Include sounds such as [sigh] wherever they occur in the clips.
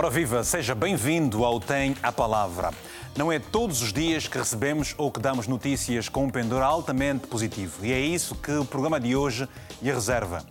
Ora viva, seja bem-vindo ao Tem a Palavra. Não é todos os dias que recebemos ou que damos notícias com um pendor altamente positivo. E é isso que o programa de hoje lhe reserva.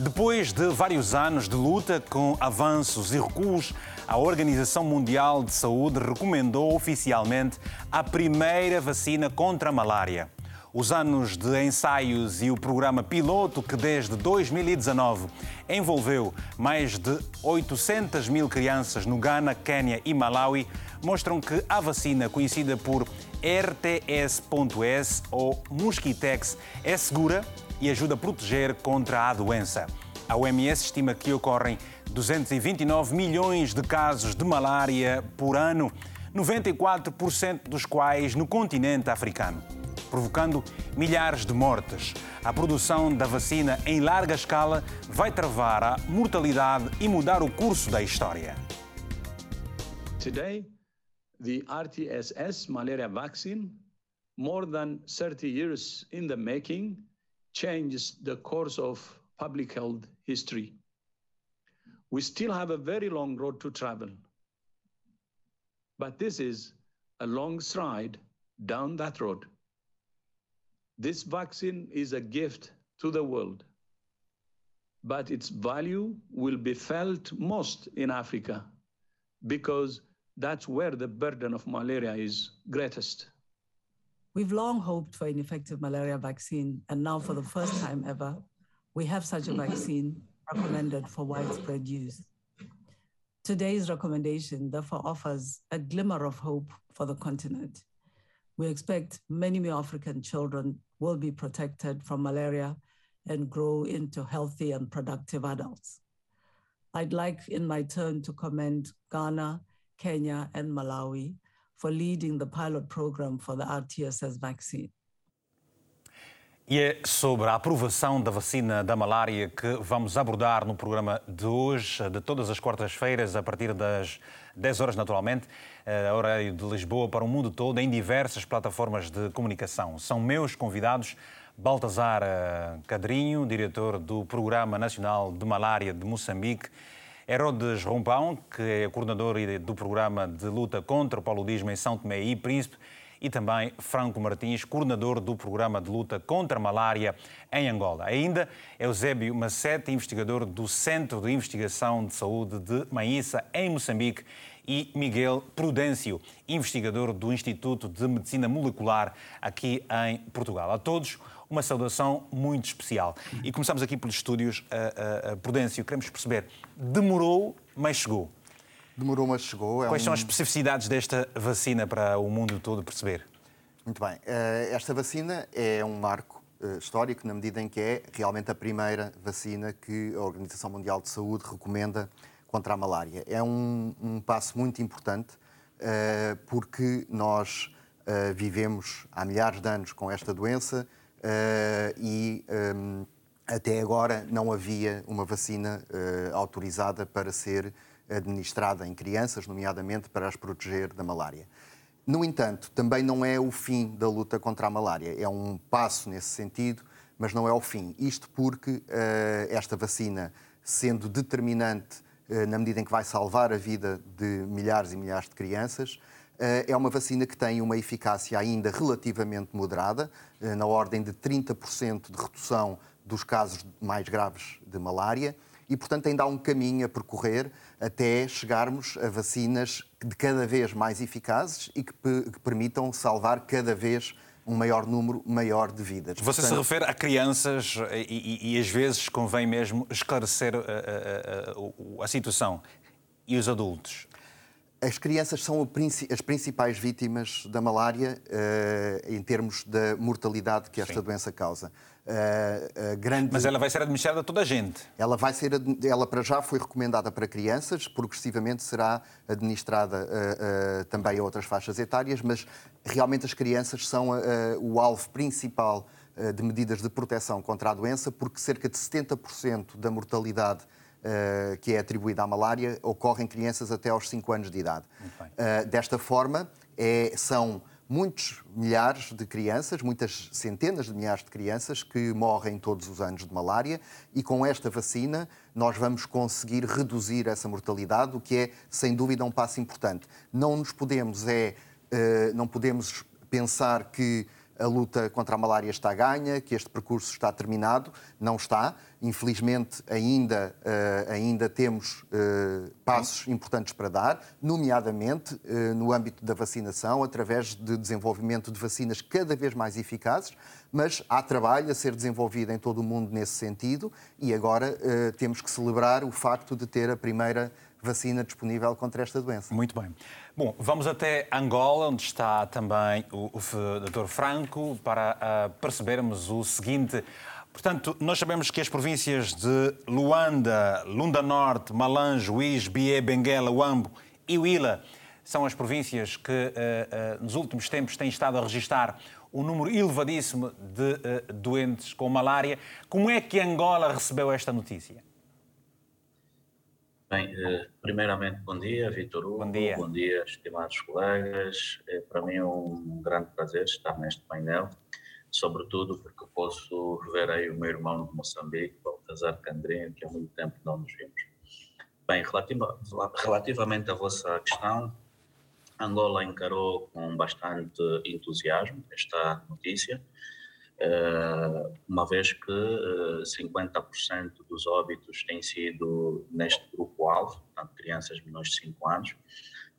Depois de vários anos de luta com avanços e recuos, a Organização Mundial de Saúde recomendou oficialmente a primeira vacina contra a malária. Os anos de ensaios e o programa piloto, que desde 2019 envolveu mais de 800 mil crianças no Ghana, Quênia e Malawi, mostram que a vacina conhecida por RTS.S ou Mosquitex é segura e ajuda a proteger contra a doença. A OMS estima que ocorrem 229 milhões de casos de malária por ano, 94% dos quais no continente africano provocando milhares de mortes. A produção da vacina em larga escala vai travar a mortalidade e mudar o curso da história. Today, the RTSS malaria vaccine, more than 30 years in the making, changes the course of public health history. We still have a very long road to travel. But this is a long stride down that road. This vaccine is a gift to the world, but its value will be felt most in Africa because that's where the burden of malaria is greatest. We've long hoped for an effective malaria vaccine, and now, for the first time ever, we have such a vaccine recommended for widespread use. Today's recommendation, therefore, offers a glimmer of hope for the continent. We expect many more African children will be protected from malaria and grow into healthy and productive adults. I'd like, in my turn, to commend Ghana, Kenya, and Malawi for leading the pilot program for the RTSS vaccine. E é sobre a aprovação da vacina da malária que vamos abordar no programa de hoje, de todas as quartas-feiras, a partir das 10 horas, naturalmente, eh, horário de Lisboa para o mundo todo, em diversas plataformas de comunicação. São meus convidados Baltazar eh, Cadrinho, diretor do Programa Nacional de Malária de Moçambique, Herodes Rompão, que é coordenador do Programa de Luta contra o Paludismo em São Tomé e Príncipe, e também Franco Martins, coordenador do Programa de Luta contra a Malária em Angola. Ainda Eusébio Macete, investigador do Centro de Investigação de Saúde de Maíça, em Moçambique, e Miguel Prudêncio, investigador do Instituto de Medicina Molecular aqui em Portugal. A todos, uma saudação muito especial. E começamos aqui pelos estúdios. Uh, uh, Prudêncio, queremos perceber, demorou, mas chegou. Demorou, mas chegou. É Quais um... são as especificidades desta vacina para o mundo todo perceber? Muito bem. Esta vacina é um marco histórico na medida em que é realmente a primeira vacina que a Organização Mundial de Saúde recomenda contra a malária. É um, um passo muito importante uh, porque nós vivemos há milhares de anos com esta doença e um, até agora não havia uma vacina autorizada para ser administrada em crianças, nomeadamente para as proteger da malária. No entanto, também não é o fim da luta contra a malária. É um passo nesse sentido, mas não é o fim. Isto porque esta vacina, sendo determinante eh, na medida em que vai salvar a vida de milhares e milhares de crianças. Eh, é uma vacina que tem uma eficácia ainda relativamente moderada, na ordem de 30% de redução dos casos mais graves de malária, e, portanto, ainda há um caminho a percorrer até chegarmos a vacinas de cada vez mais eficazes e que, que permitam salvar cada vez um maior número maior de vidas. Você Portanto... se refere a crianças e, e, e, às vezes convém mesmo esclarecer a, a, a, a situação. E os adultos? As crianças são as principais vítimas da malária uh, em termos da mortalidade que esta Sim. doença causa. Uh, uh, grande... Mas ela vai ser administrada a toda a gente? Ela vai ser, ela para já foi recomendada para crianças, progressivamente será administrada também a outras faixas etárias, mas realmente as crianças são o alvo principal de medidas de proteção contra a doença, porque cerca de 70% da mortalidade uh, que é atribuída à malária ocorre em crianças até aos 5 anos de idade. Uh, desta forma, é, são muitos milhares de crianças, muitas centenas de milhares de crianças que morrem todos os anos de malária e com esta vacina nós vamos conseguir reduzir essa mortalidade, o que é sem dúvida um passo importante. Não nos podemos é não podemos pensar que a luta contra a malária está ganha, que este percurso está terminado. Não está. Infelizmente, ainda, uh, ainda temos uh, passos importantes para dar, nomeadamente uh, no âmbito da vacinação, através de desenvolvimento de vacinas cada vez mais eficazes, mas há trabalho a ser desenvolvido em todo o mundo nesse sentido e agora temos que celebrar o facto de ter a primeira vacina disponível contra esta doença. Muito bem. Bom, vamos até Angola, onde está também o, o Dr. Franco, para uh, percebermos o seguinte. Portanto, nós sabemos que as províncias de Luanda, Lunda Norte, Malange, Uís, Bié, Benguela, Uambo e Huila são as províncias que uh, uh, nos últimos tempos têm estado a registrar um número elevadíssimo de doentes com malária. Como é que Angola recebeu esta notícia? Bem, eh, primeiramente, bom dia, Vitor Hugo. Bom dia. Bom dia, estimados colegas. É para mim um grande prazer estar neste painel, sobretudo porque posso ver aí o meu irmão de Moçambique, Baltazar Candrinho, que há muito tempo não nos vimos. Bem, relativamente à vossa questão, Angola encarou com bastante entusiasmo esta notícia uma vez que 50% eh, dos óbitos têm sido neste grupo-alvo, portanto, crianças menores de 5 anos.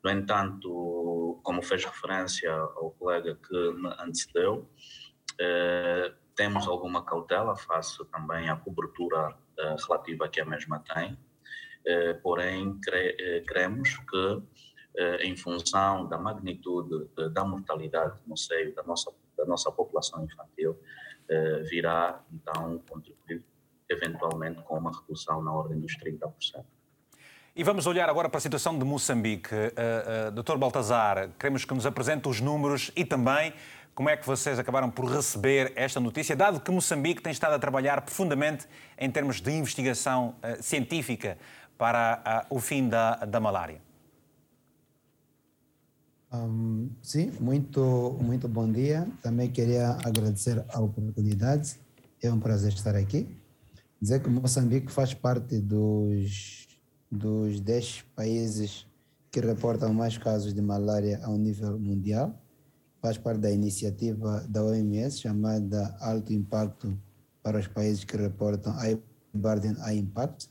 No entanto, como fez referência ao colega que me antecedeu, eh, temos alguma cautela face também à cobertura relativa que a mesma tem, porém, cremos que, em função da magnitude da mortalidade no seio da nossa da nossa população infantil eh, virá então contribuir eventualmente com uma redução na ordem dos 30%. E vamos olhar agora para a situação de Moçambique. Uh, uh, Dr. Baltazar, queremos que nos apresente os números e também como é que vocês acabaram por receber esta notícia, dado que Moçambique tem estado a trabalhar profundamente em termos de investigação uh, científica para o fim da, da malária. Um, sim, muito, muito bom dia. Também queria agradecer a oportunidade. É um prazer estar aqui. Dizer que Moçambique faz parte dos, dos 10 países que reportam mais casos de malária ao nível mundial. Faz parte da iniciativa da OMS chamada Alto Impacto para os países que reportam High Burden High Impact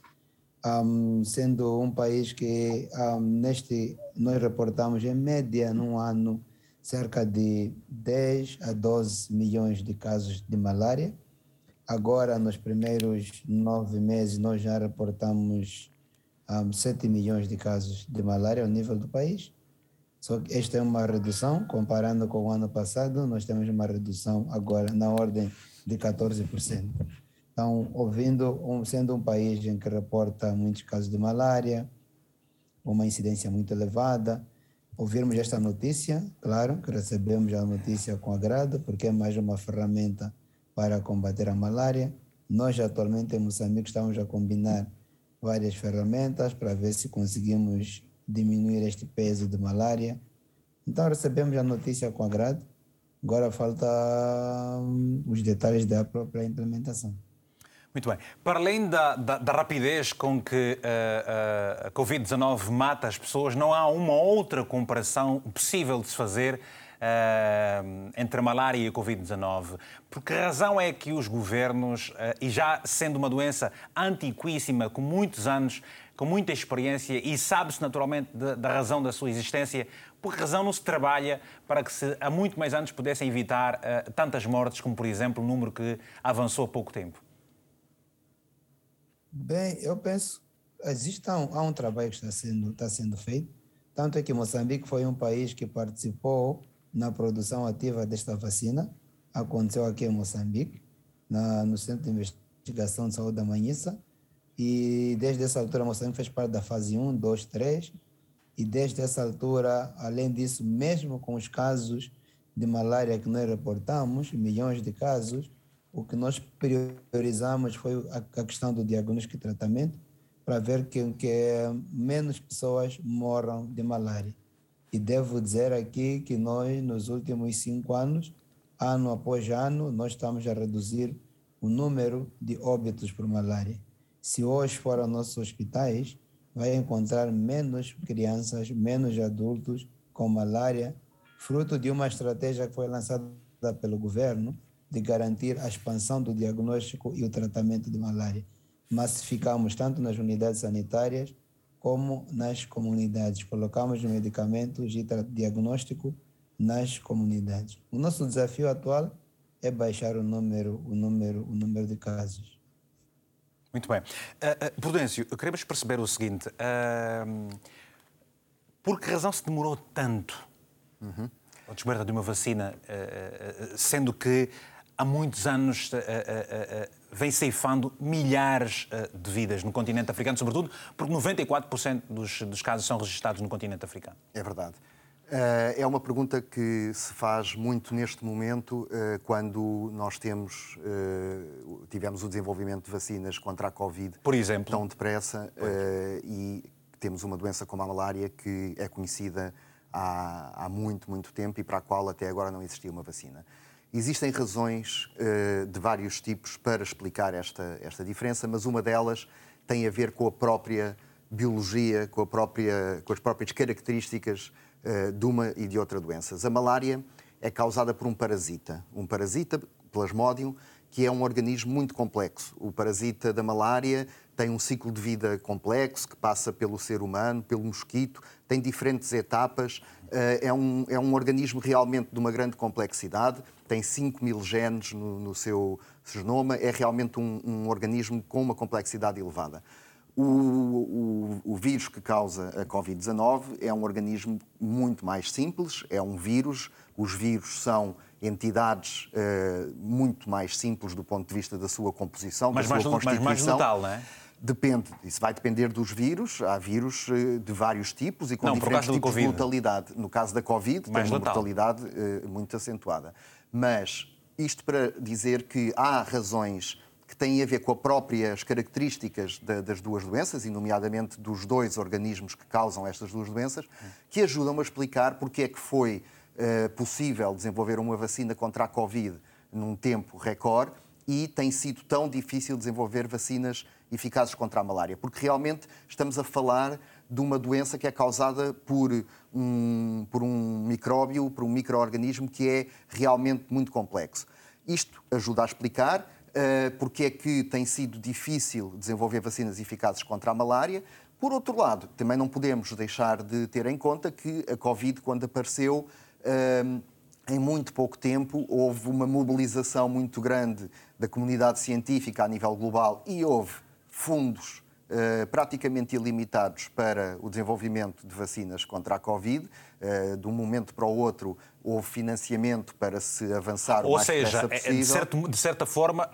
um, sendo um país que um, neste nós reportamos em média num ano cerca de 10 a 12 milhões de casos de malária. Agora, nos primeiros nove meses, nós já reportamos um, 7 milhões de casos de malária ao nível do país. Só que esta é uma redução, comparando com o ano passado, nós temos uma redução agora na ordem de 14%. Então, ouvindo, um, sendo um país em que reporta muitos casos de malária, uma incidência muito elevada, ouvirmos esta notícia, claro que recebemos a notícia com agrado, porque é mais uma ferramenta para combater a malária. Nós, atualmente, em Moçambique, estamos a combinar várias ferramentas para ver se conseguimos diminuir este peso de malária. Então, recebemos a notícia com agrado. Agora falta hum, os detalhes da própria implementação. Muito bem. Para além da, da, da rapidez com que uh, uh, a Covid-19 mata as pessoas, não há uma outra comparação possível de se fazer uh, entre a malária e a Covid-19. Por que razão é que os governos, e já sendo uma doença antiquíssima, com muitos anos, com muita experiência, e sabe-se naturalmente de, da razão da sua existência, por que razão não se trabalha para que se, há muito mais anos pudessem evitar tantas mortes como, por exemplo, o número que avançou há pouco tempo? Bem, eu penso existe um, há um trabalho que está sendo está sendo feito, tanto é que Moçambique foi um país que participou na produção ativa desta vacina. Aconteceu aqui em Moçambique, na, no Centro de Investigação de Saúde da Manhissa, e desde essa altura Moçambique fez parte da fase 1, 2, 3, e desde essa altura, além disso, mesmo com os casos de malária que nós reportamos, milhões de casos, o que nós priorizamos foi a, questão do diagnóstico e tratamento para ver que, que menos pessoas morram de malária. E devo dizer aqui que nós, nos últimos cinco anos, ano após ano, nós estamos a reduzir o número de óbitos por malária. Se hoje for aos nossos hospitais, vai encontrar menos crianças, menos adultos com malária, fruto de uma estratégia que foi lançada pelo governo de garantir a expansão do diagnóstico e o tratamento de malária. Massificamos tanto nas unidades sanitárias como nas comunidades. Colocamos medicamentos de diagnóstico nas comunidades. O nosso desafio atual é baixar o número, o número, o número de casos. Muito bem. Uh, uh, Prudêncio, queremos perceber o seguinte: uh, por que razão se demorou tanto uhum. a descoberta de uma vacina, sendo que há muitos anos vem ceifando milhares de vidas no continente africano, sobretudo porque 94% dos, dos casos são registrados no continente africano? É verdade. É uma pergunta que se faz muito neste momento, quando nós temos, tivemos o desenvolvimento de vacinas contra a Covid Por exemplo. tão depressa e temos uma doença como a malária que é conhecida há, há muito, muito tempo e para a qual até agora não existia uma vacina. Existem razões de vários tipos para explicar esta, esta diferença, mas uma delas tem a ver com a própria biologia, com, a própria, com as próprias características eh, de uma e de outra doenças. A malária é causada por um parasita, um parasita, Plasmodium, que é um organismo muito complexo. O parasita da malária tem um ciclo de vida complexo que passa pelo ser humano, pelo mosquito, tem diferentes etapas. Eh, é um, é um organismo realmente de uma grande complexidade, tem 5 mil genes no, no seu genoma, é realmente um, um organismo com uma complexidade elevada. O, o, o, vírus que causa a Covid-19 é um organismo muito mais simples, é um vírus. Os vírus são entidades uh, muito mais simples do ponto de vista da sua composição, mas da mais, sua constituição. Mas mais letal, não é? Depende, isso vai depender dos vírus. Há vírus uh, de vários tipos e com não, diferentes tipos de mortalidade. No caso da Covid, mais tem uma letal. mortalidade uh, muito acentuada. Mas isto para dizer que há razões que têm a ver com as próprias características das duas doenças, e nomeadamente dos dois organismos que causam estas duas doenças, que ajudam a explicar porque é que foi uh, possível desenvolver uma vacina contra a Covid num tempo recorde e tem sido tão difícil desenvolver vacinas eficazes contra a malária, porque realmente estamos a falar de uma doença que é causada por um, por um micróbio, por um microorganismo que é realmente muito complexo. Isto ajuda a explicar eh, porque é que tem sido difícil desenvolver vacinas eficazes contra a malária. Por outro lado, também não podemos deixar de ter em conta que a Covid, quando apareceu, eh, em muito pouco tempo, houve uma mobilização muito grande da comunidade científica a nível global e houve fundos Uh, praticamente ilimitados para o desenvolvimento de vacinas contra a Covid. Uh, de um momento para o outro, houve financiamento para se avançar Ou o mais seja, possível. É, de, certo, de certa forma,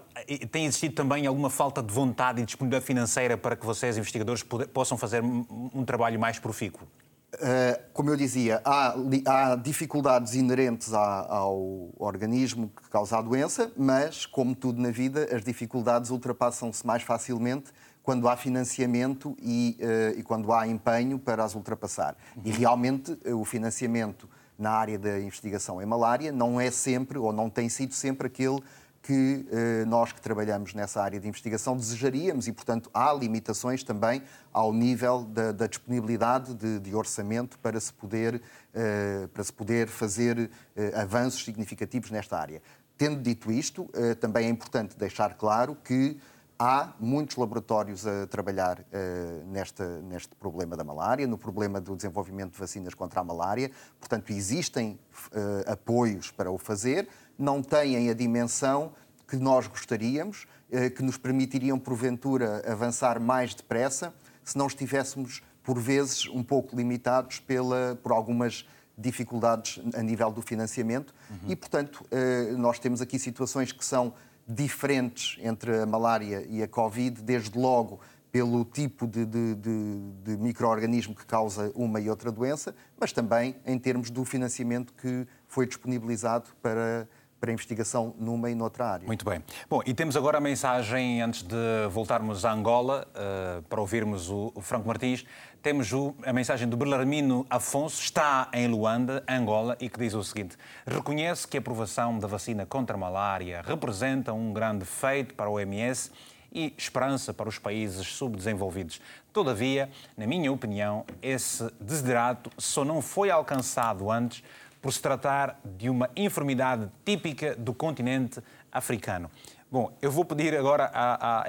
tem existido também alguma falta de vontade e disponibilidade financeira para que vocês, investigadores, possam fazer um trabalho mais profícuo? Uh, como eu dizia, há, há dificuldades inerentes ao organismo que causa a doença, mas, como tudo na vida, as dificuldades ultrapassam-se mais facilmente quando há financiamento e, uh, e, quando há empenho para as ultrapassar. Uhum. E realmente uh, o financiamento na área da investigação em malária não é sempre, ou não tem sido sempre, aquele que eh, nós que trabalhamos nessa área de investigação desejaríamos e, portanto, há limitações também ao nível da, da disponibilidade de, de, orçamento para se poder, eh, para se poder fazer eh, avanços significativos nesta área. Tendo dito isto, eh, também é importante deixar claro que há muitos laboratórios a trabalhar uh, neste problema da malária, no problema do desenvolvimento de vacinas contra a malária. Portanto, existem uh, apoios para o fazer, não têm a dimensão que nós gostaríamos, uh, que nos permitiriam, porventura, avançar mais depressa, se não estivéssemos, por vezes, um pouco limitados pela, por algumas dificuldades a nível do financiamento. Uhum. E, portanto, nós temos aqui situações que são diferentes entre a malária e a Covid, desde logo pelo tipo de, de, de, de microorganismo que causa uma e outra doença, mas também em termos do financiamento que foi disponibilizado para, para investigação numa e noutra área. Muito bem. Bom, e temos agora a mensagem, antes de voltarmos a Angola, uh, para ouvirmos o, o, Franco Martins, temos o, a mensagem do Belarmino Afonso, está em Luanda, Angola, e que diz o seguinte: reconhece que a aprovação da vacina contra a malária representa um grande feito para o OMS e esperança para os países subdesenvolvidos. Todavia, na minha opinião, esse desidrato só não foi alcançado antes por se tratar de uma enfermidade típica do continente africano. Bom, eu vou pedir agora, a, a, a,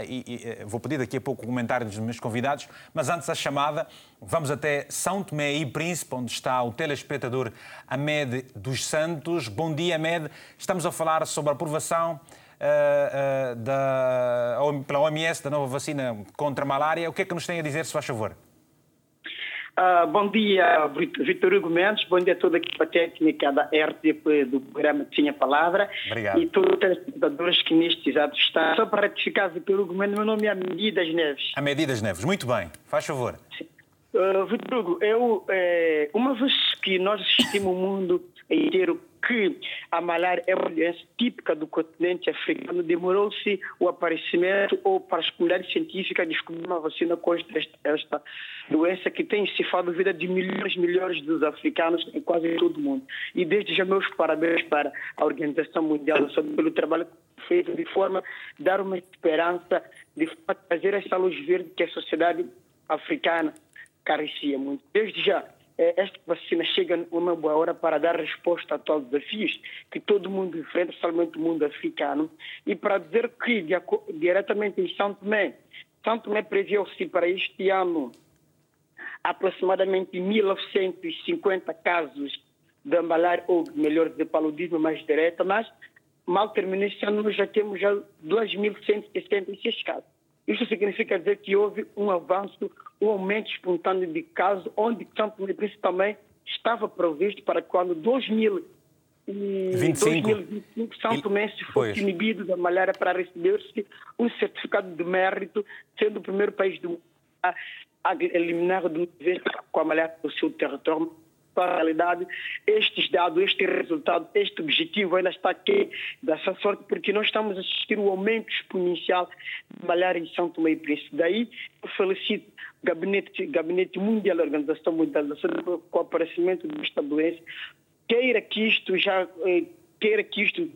vou pedir daqui a pouco o comentário dos meus convidados, mas antes da chamada, vamos até São Tomé e Príncipe, onde está o telespectador Amed dos Santos. Bom dia, Amed. Estamos a falar sobre a aprovação uh, uh, da, pela OMS da nova vacina contra a malária. O que é que nos tem a dizer, se faz favor? Uh, bom dia, Vitor Hugo Mendes. Bom dia a toda a equipa técnica da RTP do programa Tinha Palavra. Obrigado. E todos os telespectadores que neste exato estão. Só para retificar, Vitor Hugo Mendes, meu nome é Medidas Neves. A Medidas Neves, muito bem. Faz favor. Uh, Vitor Hugo, eu, é, uma vez que nós assistimos o mundo inteiro que a malária é uma doença típica do continente africano, demorou-se o aparecimento ou para as comunidades científicas descobrir uma vacina contra esta doença que tem cifrado a vida de milhões e milhões dos africanos em quase todo o mundo. E desde já meus parabéns para a Organização Mundial pelo trabalho feito de forma a dar uma esperança, de trazer essa luz verde que a sociedade africana carecia muito. Desde já, é, esta vacina chega numa boa hora para dar resposta a todos os desafios que todo mundo enfrenta, especialmente o mundo africano, e para dizer que diretamente em São Tomé, São Tomé previu-se para este ano aproximadamente 1.950 casos de malária, ou melhor, de paludismo mais direta, mas mal terminou este ano já temos já 2.166 casos. Isso significa dizer que houve um avanço, um aumento espontâneo de casos, onde São Tomé também estava previsto para quando 2000 e 2025 São Tomé se fosse inibido da malária para receber-se um certificado de mérito, sendo o primeiro país do mundo a, eliminar de vez com a malária do seu território para a realidade, estes dados, este resultado, este objetivo ainda está aqui dessa sorte, porque nós estamos a assistir o aumento exponencial de malária em São Tomé e Príncipe. Daí, eu felicito o Gabinete, Gabinete Mundial da Organização Mundial da Saúde com o aparecimento desta doença. Queira que isto já, eh, queira que isto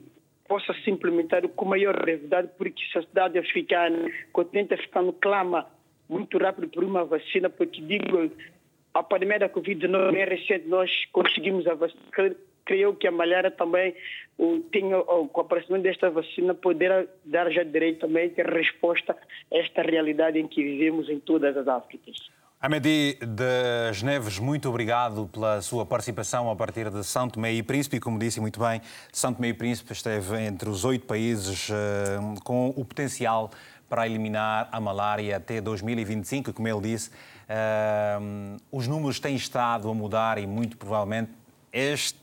possa se implementar com maior brevidade, porque a sociedade africana, o continente africano clama muito rápido por uma vacina, porque digo a pandemia da Covid-19 é recente, nós conseguimos a vacina. Creio que a malária também tenha, com o aparecimento desta vacina, poderá dar já diretamente resposta a esta realidade em que vivemos em todas as Áfricas. Amedi das Neves, muito obrigado pela sua participação a partir de São Tomé e Príncipe. E, como disse muito bem, São Tomé e Príncipe esteve entre os oito países uh, com o potencial para eliminar a malária até 2025, como ele disse. Uh, os números têm estado a mudar e muito provavelmente este,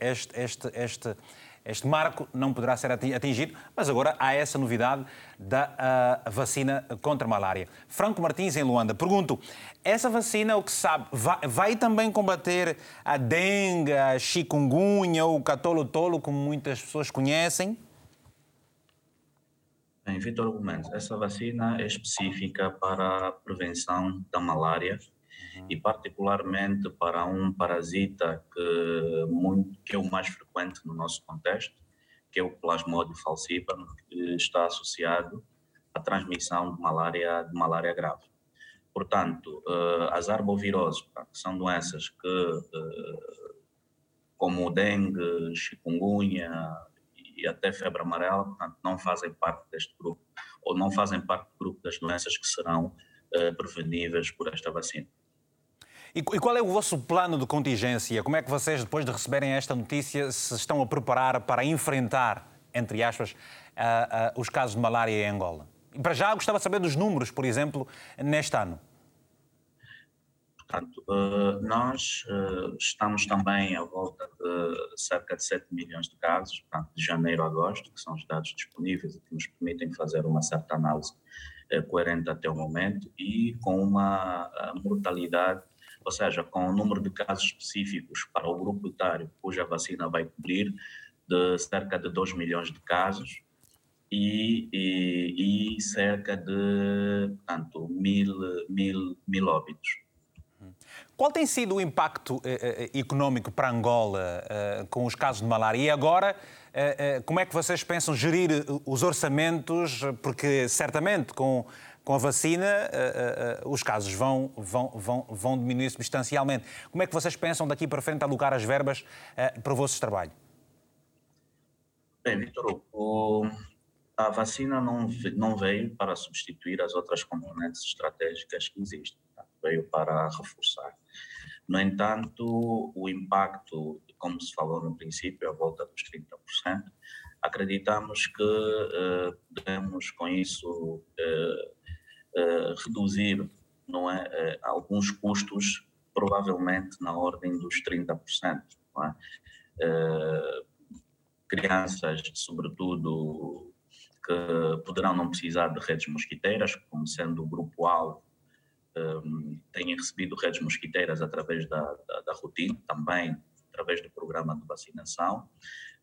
este, este, este, este marco não poderá ser atingido, mas agora há essa novidade da uh, vacina contra a malária. Franco Martins, em Luanda, pergunto: essa vacina, o que sabe, vai, vai também combater a dengue, a chikungunya ou o catolo-tolo, como muitas pessoas conhecem? Bem, Vitor Gomes, essa vacina é específica para a prevenção da malária uhum. e particularmente para um parasita que, muito, que é o mais frequente no nosso contexto, que é o Plasmodium falciparum, que está associado à transmissão de malária, de malária grave. Portanto, uh, as arboviroses, que são doenças que, uh, como o dengue, chikungunya, e até febre amarela, portanto, não fazem parte deste grupo, ou não fazem parte do grupo das doenças que serão uh, preveníveis por esta vacina. E, qual é o vosso plano de contingência? Como é que vocês, depois de receberem esta notícia, se estão a preparar para enfrentar, entre aspas, uh, uh, os casos de malária em Angola? E para já, gostava de saber dos números, por exemplo, neste ano. Portanto, uh, nós uh, estamos também à volta de cerca de 7 milhões de casos, portanto, de janeiro a agosto, que são os dados disponíveis e que nos permitem fazer uma certa análise uh, coerente até o momento, e com uma mortalidade, ou seja, com o um número de casos específicos para o grupo etário cuja vacina vai cobrir, de cerca de 2 milhões de casos e, e, e cerca de portanto, mil, mil, mil óbitos. Qual tem sido o impacto eh, eh, económico para Angola eh, com os casos de malária? E agora, eh, eh, como é que vocês pensam gerir os orçamentos? Porque certamente com, com a vacina eh, os casos vão, vão, vão, vão diminuir substancialmente. Como é que vocês pensam daqui para frente alocar as verbas para o vosso trabalho? Bem, Vitor, a vacina não, não veio para substituir as outras componentes estratégicas que existem, tá? veio para reforçar. No entanto, o impacto, como se falou no princípio, à volta dos 30%, acreditamos que uh, devemos, com isso, uh, uh, reduzir não é, alguns custos, provavelmente na ordem dos 30%. Não é? crianças, sobretudo que poderão não precisar de redes mosquiteiras, como sendo o grupo-alvo, um, têm recebido redes mosquiteiras através da, da, da, rotina, também através do programa de vacinação.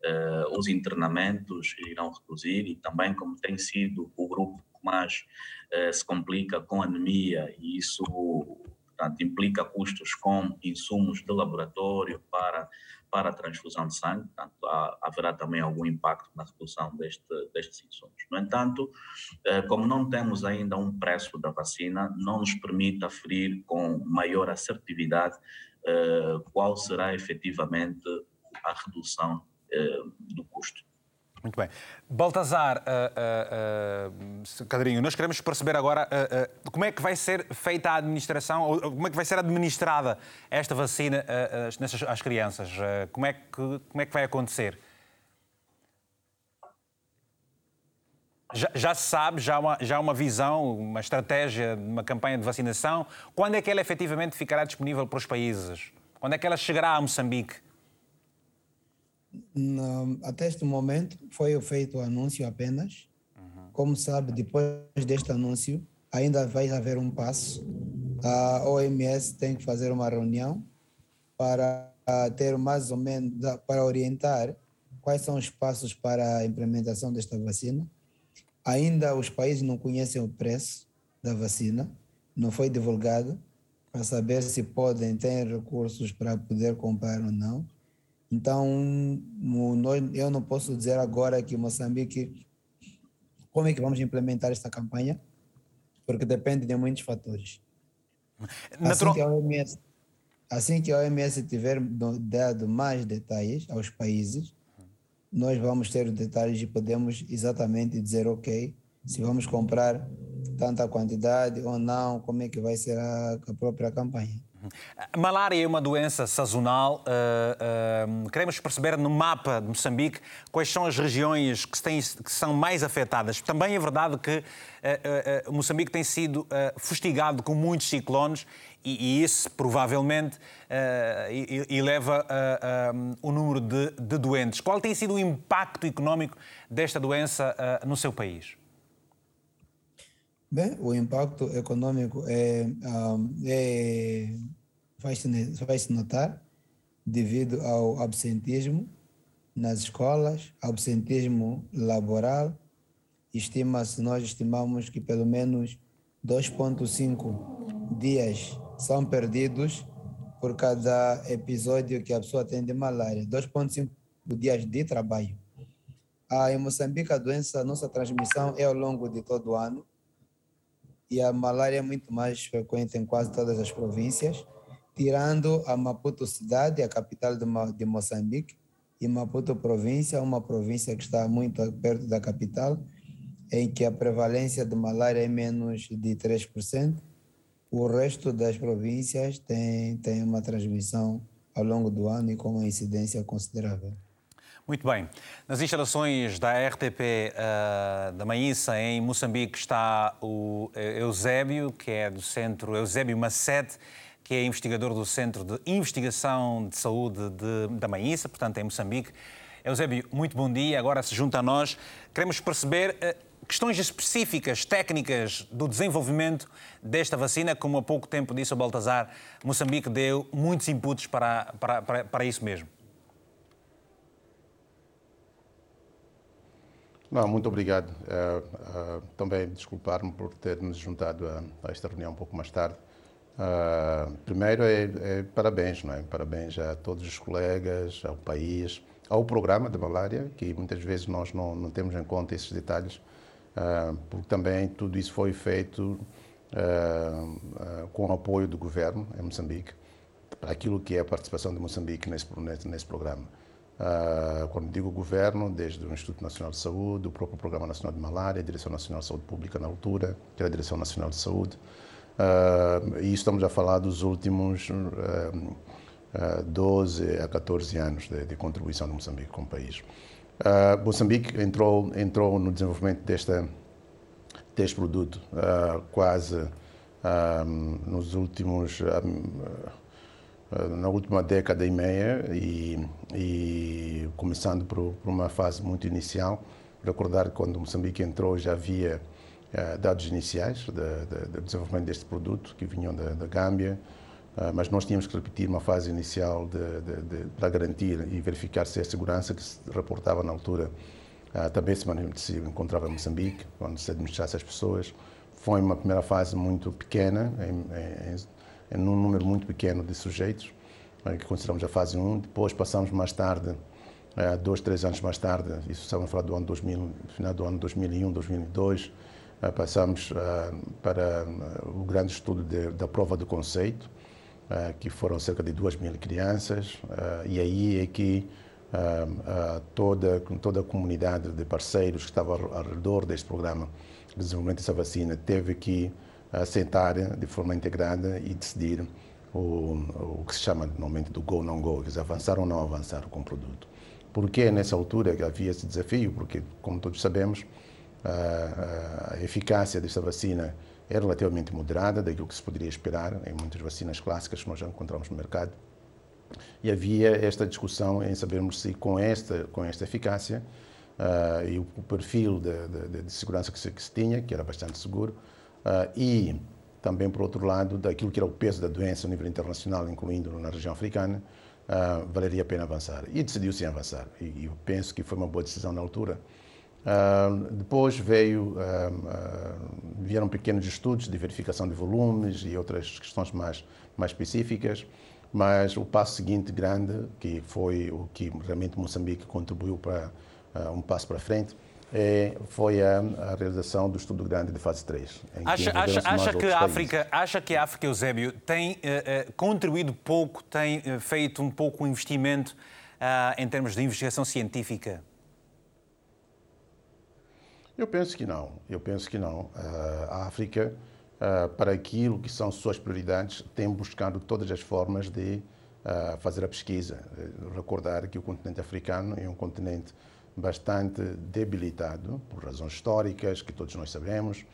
Uh, os internamentos irão reduzir e também, como tem sido o grupo que mais uh, se complica com anemia, e isso portanto, implica custos com insumos de laboratório para para a transfusão de sangue, portanto, há, haverá também algum impacto na redução deste, destes insumos. No entanto, eh, como não temos ainda um preço da vacina, não nos permite aferir com maior assertividade eh, qual será efetivamente a redução eh, do custo. Muito bem. Baltazar, uh, uh, uh, Cadrinho, nós queremos perceber agora uh, como é que vai ser feita a administração, ou como é que vai ser administrada esta vacina nessas, às crianças. como, é que, como é que vai acontecer? Já, já, se sabe, já há, uma, já há uma visão, uma estratégia, uma campanha de vacinação. Quando é que ela efetivamente ficará disponível para os países? Quando é que ela chegará a Moçambique? No, até este momento foi feito o anúncio apenas. Uhum. Como sabe, depois deste anúncio, ainda vai haver um passo. A OMS tem que fazer uma reunião para ter mais ou menos, para orientar quais são os passos para a implementação desta vacina. Ainda os países não conhecem o preço da vacina, não foi divulgado para saber se podem ter recursos para poder comprar ou não. Então, eu não posso dizer agora que Moçambique, como é que vamos implementar esta campanha, porque depende de muitos fatores. Assim que a OMS, assim que a OMS tiver dado mais detalhes aos países, nós vamos ter detalhes e podemos exatamente dizer, ok, se vamos comprar tanta quantidade ou não, como é que vai ser a, a própria campanha. A [laughs] malária é uma doença sazonal. Uh, uh, queremos perceber no mapa de Moçambique quais são as regiões que, têm, que são mais afetadas. Também é verdade que uh, Moçambique tem sido fustigado com muitos ciclones e, e isso provavelmente eleva o número de, de, doentes. Qual tem sido o impacto económico desta doença no seu país? Bem, o impacto econômico é, é vai-se vai -se notar devido ao absentismo nas escolas, absentismo laboral. Estima-se, nós estimamos que pelo menos 2,5 dias são perdidos por cada episódio que a pessoa tem de malária. 2,5 dias de trabalho. Ah, em Moçambique, a doença, a nossa transmissão é ao longo de todo o ano e a malária é muito mais frequente em quase todas as províncias, tirando a Maputo cidade, a capital de, Mo de Moçambique, e Maputo província, uma província que está muito perto da capital, em que a prevalência de malária é menos de 3%. O resto das províncias tem, tem uma transmissão ao longo do ano e com uma incidência considerável. Muito bem. Nas instalações da RTP uh, eh, da Maíça, em Moçambique, está o Eusébio, que é do Centro Eusébio Macete, que é investigador do Centro de Investigação de Saúde de, da Maíça, portanto, em Moçambique. Eusébio, muito bom dia. Agora se junta a nós. Queremos perceber uh, questões específicas, técnicas do desenvolvimento desta vacina, como há pouco tempo disse o Baltazar, Moçambique deu muitos inputs para, para, para, para isso mesmo. Não, muito obrigado. Uh, uh, também desculpar-me por ter nos juntado a, a, esta reunião um pouco mais tarde. Uh, primeiro é, é, parabéns, não é? Parabéns a todos os colegas, ao país, ao programa de malária, que muitas vezes nós não, não temos em conta esses detalhes, porque também tudo isso foi feito com o apoio do governo em Moçambique, para aquilo que é a participação de Moçambique nesse, nesse programa. Uh, quando digo governo, desde o Instituto Nacional de Saúde, o próprio Programa Nacional de Malária, a Direção Nacional de Saúde Pública na altura, que era a Direção Nacional de Saúde. Uh, e estamos a falar dos últimos uh, uh, 12 a 14 anos de, de, contribuição de Moçambique como país. Moçambique entrou, entrou no desenvolvimento desta, deste produto quase nos últimos na última década e meia e, e começando por, por, uma fase muito inicial. Recordar que quando Moçambique entrou já havia uh, dados iniciais de, de, de, desenvolvimento deste produto que vinham da, da Gâmbia, uh, mas nós tínhamos que repetir uma fase inicial para garantir e verificar se a segurança que se reportava na altura uh, também se, se encontrava em Moçambique, quando se administrasse as pessoas. Foi uma primeira fase muito pequena, em, em, num número muito pequeno de sujeitos, eh, que consideramos a fase 1. Depois passamos mais tarde, eh, dois, três anos mais tarde, isso estamos a falar do ano 2000, final do ano 2001, 2002, eh, passamos para o grande estudo de, da prova do conceito, que foram cerca de 2 mil crianças, e aí é que toda, toda a comunidade de parceiros que estava ao redor deste programa de desenvolvimento dessa vacina teve que sentar de forma integrada e decidir o, o que se chama normalmente do go não go, quer dizer, avançar ou não avançar com o produto. Por que nessa altura havia esse desafio? Porque, como todos sabemos, a, a eficácia desta vacina é relativamente moderada daquilo que se poderia esperar em muitas vacinas clássicas que nós já encontramos no mercado. E havia esta discussão em sabermos se com esta, com esta eficácia uh, e o, perfil de, de, de segurança que se, que se, tinha, que era bastante seguro, e também, por outro lado, daquilo que era o peso da doença a nível internacional, incluindo na região africana, uh, valeria a pena avançar. E decidiu-se avançar. E, e penso que foi uma boa decisão na altura. Uh, depois veio, vieram pequenos estudos de verificação de volumes e outras questões mais, mais específicas, mas o passo seguinte grande, que foi o que realmente Moçambique contribuiu para um passo para frente, é, foi a, a, realização do estudo grande de fase 3. Acha, acha, acha que a África, acha que a África, Eusébio, tem uh, uh, contribuído pouco, tem uh, feito um pouco investimento em termos de investigação científica? Eu penso que não. Eu penso que não. a África, para aquilo que são suas prioridades, tem buscado todas as formas de fazer a pesquisa. Recordar que o continente africano é um continente bastante debilitado, por razões históricas, que todos nós sabemos,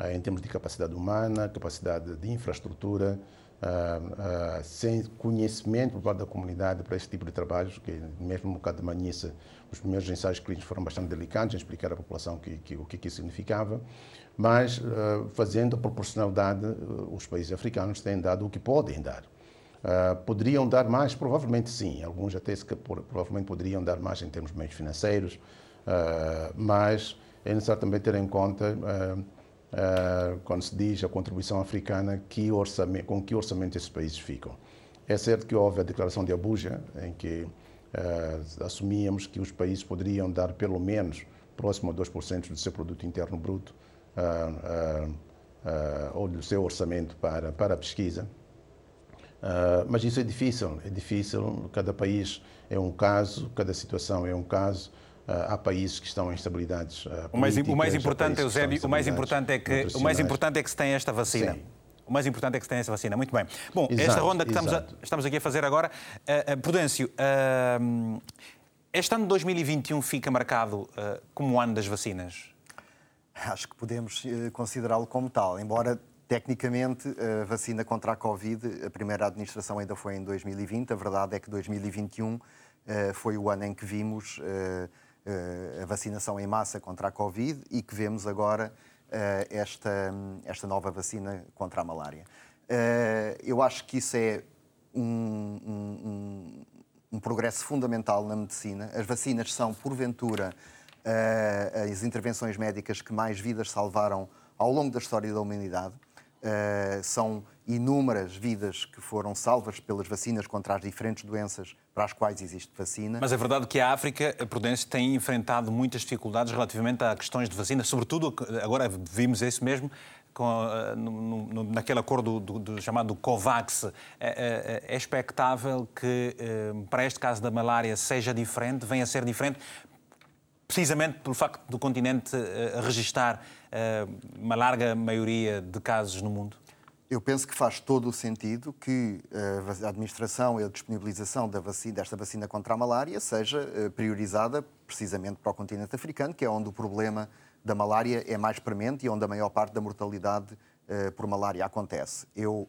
eh, em termos de capacidade humana, capacidade de infraestrutura, Uh, uh, sem conhecimento por parte da comunidade para esse tipo de trabalhos, que mesmo no caso de Manissa, os primeiros ensaios clínicos foram bastante delicados em explicar à população que, que, o que, isso significava, mas fazendo a proporcionalidade, os países africanos têm dado o que podem dar. Uh, poderiam dar mais? Provavelmente sim. Alguns até se, provavelmente poderiam dar mais em termos de meios financeiros, uh, mas é necessário também ter em conta, uh, quando se diz a contribuição africana, que orçamento, com que orçamento esses países ficam. É certo que houve a declaração de Abuja, em que assumíamos que os países poderiam dar pelo menos próximo a 2% do seu produto interno bruto ou do seu orçamento para, para a pesquisa. Uh, mas isso é difícil, é difícil. Cada país é um caso, cada situação é um caso. Uh, há países que estão em estabilidades. Uh, o, mais, o mais importante, Eusébio, o mais importante é que o mais importante é que se tem esta vacina. Sim. O mais importante é que se tem essa vacina. Muito bem. Bom, exato, esta ronda que estamos, a, estamos, aqui a fazer agora, uh, Prudêncio, este ano de 2021 fica marcado como o ano das vacinas? Acho que podemos considerá-lo como tal, embora Tecnicamente, a vacina contra a Covid, a primeira administração ainda foi em 2020. A verdade é que 2021 eh, foi o ano em que vimos eh, eh, a vacinação em massa contra a Covid e que vemos agora esta, esta nova vacina contra a malária. Eu acho que isso é um, um, um progresso fundamental na medicina. As vacinas são, porventura, as intervenções médicas que mais vidas salvaram ao longo da história da humanidade. Uh, são inúmeras vidas que foram salvas pelas vacinas contra as diferentes doenças para as quais existe vacina. Mas é verdade que a África, a Prudência, tem enfrentado muitas dificuldades relativamente a questões de vacina, sobretudo, agora vimos isso mesmo, com, uh, no, no, naquele acordo do, do, chamado COVAX, é, é, é expectável que, uh, para este caso da malária, seja diferente, venha a ser diferente, precisamente pelo facto do continente uh, registrar uma larga maioria de casos no mundo? Eu penso que faz todo o sentido que a administração e a disponibilização da vacina, desta vacina contra a malária seja priorizada precisamente para o continente africano, que é onde o problema da malária é mais premente e onde a maior parte da mortalidade uh, por malária acontece. Eu uh,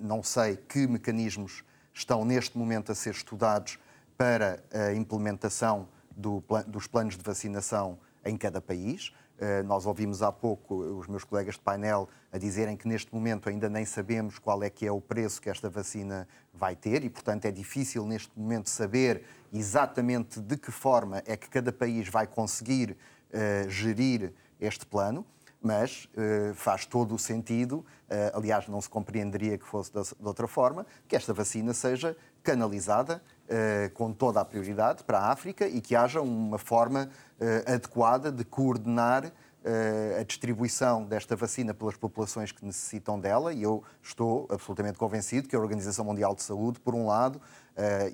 não sei que mecanismos estão neste momento a ser estudados para a implementação do, dos planos de vacinação em cada país. Uh, nós ouvimos há pouco os meus colegas de painel a dizerem que neste momento ainda nem sabemos qual é que é o preço que esta vacina vai ter e, portanto, é difícil neste momento saber exatamente de que forma é que cada país vai conseguir uh, gerir este plano, mas uh, faz todo o sentido, uh, aliás, não se compreenderia que fosse de, de, outra forma, que esta vacina seja canalizada com toda a prioridade para a África e que haja uma forma adequada de coordenar a distribuição desta vacina pelas populações que necessitam dela e eu estou absolutamente convencido que a Organização Mundial de Saúde, por um lado,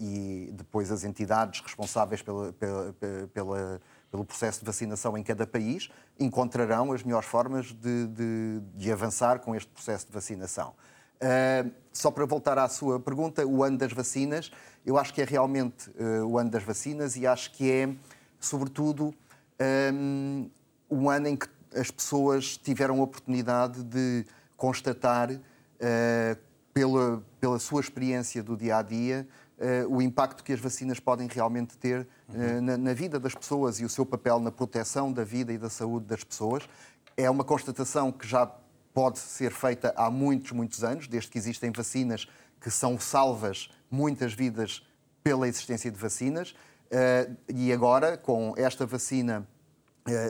e depois as entidades responsáveis pela, pela, pela pelo processo de vacinação em cada país, encontrarão as melhores formas de, de, de avançar com este processo de vacinação. Uh, só para voltar à sua pergunta, o ano das vacinas, eu acho que é realmente uh, o ano das vacinas e acho que é, sobretudo, um, um ano em que as pessoas tiveram a oportunidade de constatar, uh, pela, pela sua experiência do dia a dia, uh, o impacto que as vacinas podem realmente ter uh, na, na, vida das pessoas e o seu papel na proteção da vida e da saúde das pessoas. É uma constatação que já pode ser feita há muitos, muitos anos, desde que existem vacinas que são salvas muitas vidas pela existência de vacinas. Uh, e agora, com esta vacina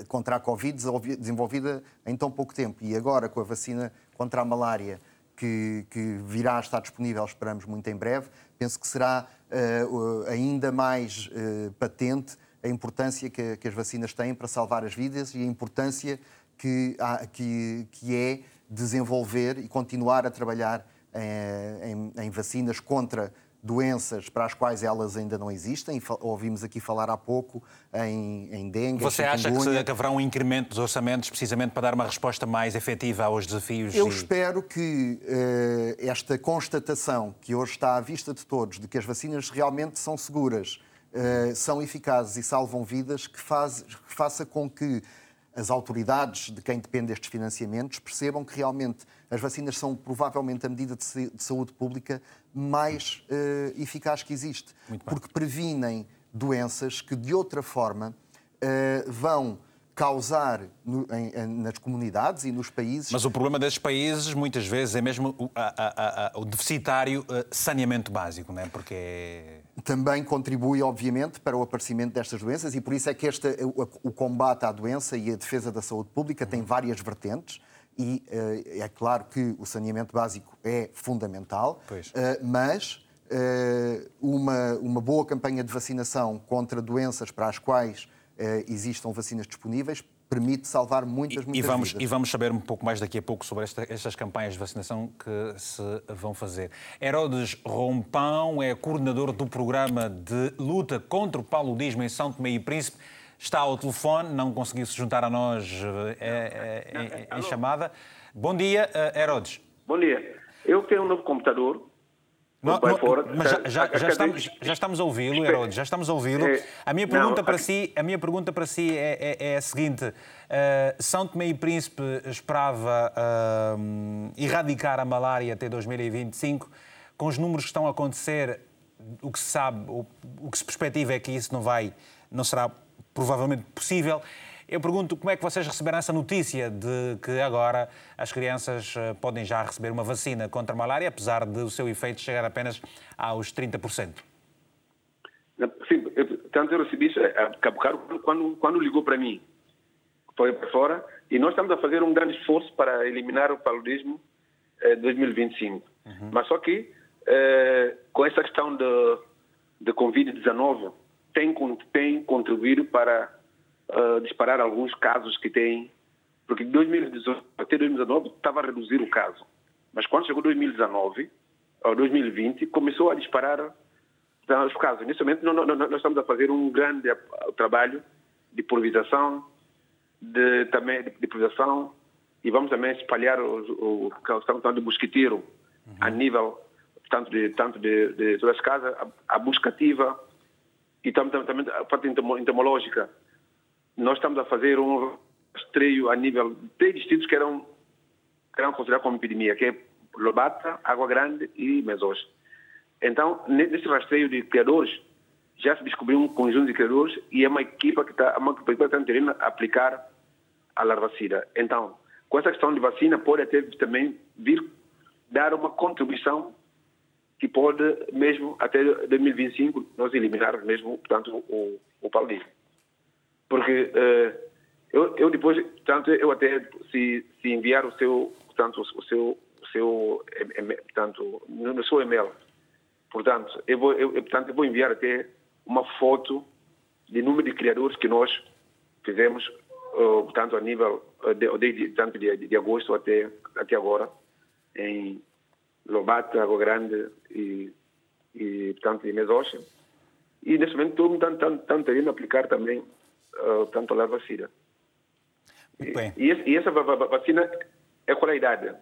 contra a Covid desenvolvida em tão pouco tempo e agora com a vacina contra a malária que, que virá a estar disponível, esperamos muito em breve, penso que será uh, ainda mais uh, patente a importância que, que, as vacinas têm para salvar as vidas e a importância que, que, que é desenvolver e continuar a trabalhar em, em, em vacinas contra doenças para as quais elas ainda não existem. Ouvimos aqui falar há pouco em, em dengue. Você acha que, que, haverá um incremento dos orçamentos precisamente para dar uma resposta mais efetiva aos desafios? Eu e... espero que uh, esta constatação que hoje está à vista de todos de que as vacinas realmente são seguras, uh, são eficazes e salvam vidas, que, faz, que faça com que as autoridades de quem depende destes financiamentos percebam que realmente as vacinas são provavelmente a medida de saúde pública mais uh, eficaz que existe, porque previnem doenças que de outra forma uh, vão causar no, em, nas comunidades e nos países. Mas o problema desses países muitas vezes é mesmo o, a, a, a, o deficitário uh, saneamento básico, não é? Porque é também contribui, obviamente, para o aparecimento destas doenças e por isso é que este, o, o combate à doença e a defesa da saúde pública tem várias vertentes e uh, é claro que o saneamento básico é fundamental, uh, mas uma, uma boa campanha de vacinação contra doenças para as quais existam vacinas disponíveis permite salvar muitas, muitas e vamos, vidas. E vamos saber um pouco mais daqui a pouco sobre esta, estas campanhas de vacinação que se vão fazer. Herodes Rompão é coordenador do programa de luta contra o paludismo em São Tomé e Príncipe. Está ao telefone, não conseguiu se juntar a nós é, é, é, em chamada. Bom dia, Herodes. Bom dia. Eu tenho um novo computador não, fora, mas já, já, já, estamos, já estamos a ouvi-lo, Herodes, já estamos a ouvi-lo. A minha pergunta não, para si, a minha pergunta para si é, é, é a seguinte: uh, São Tomé e Príncipe esperava uh, erradicar a malária até 2025. Com os números que estão a acontecer, o que se sabe, o, o que se perspectiva é que isso não vai, não será provavelmente possível. Eu pergunto como é que vocês receberam essa notícia de que agora as crianças eh, podem já receber uma vacina contra a malária, apesar de o seu efeito chegar apenas aos 30%? Sim, portanto, eu recebi isso a Cabo Caro quando, quando ligou para mim. Foi para fora. E nós estamos a fazer um grande esforço para eliminar o paludismo em eh, 2025. Uhum. Mas só que, eh, com essa questão de, de Covid-19, tem, tem contribuído para uh, disparar alguns casos que tem. Porque 2018, até 2019 estava a reduzir o caso. Mas quando chegou 2019, ou 2020, começou a disparar os casos. Nesse momento, nós, nós, estamos a fazer um grande trabalho de pulverização, de, também de, de pulverização, e vamos também espalhar o, que estamos falando de mosquiteiro uhum. a nível tanto de tanto de, de todas as casas, a, a busca ativa e também, também a parte entomológica. Nós estamos a fazer um rastreio a nível de três distritos que eram, que eram considerados como epidemia, que é Lobata, Água Grande e Mesós. Então, nesse rastreio de criadores, já se descobriu um conjunto de criadores e é uma equipa que está, uma equipa que está querendo aplicar a larvacida. Então, com essa questão de vacina, pode até também vir dar uma contribuição que pode, mesmo até 2025, nós eliminar mesmo, portanto, o, o paludismo. Porque uh, eu, eu depois, portanto, eu até, se, se enviar o seu, portanto, o seu, o seu, portanto, no seu e-mail, portanto, eu vou, eu, portanto, eu vou enviar até uma foto de número de criadores que nós fizemos, uh, portanto, a nível, uh, de, de, tanto de, de, agosto até, até agora, em Lobata, Água Grande e, e portanto, em Mesocha. E nesse momento estou tentando aplicar também uh, tanto a larvacida. E, e, essa vacina é qual a idade?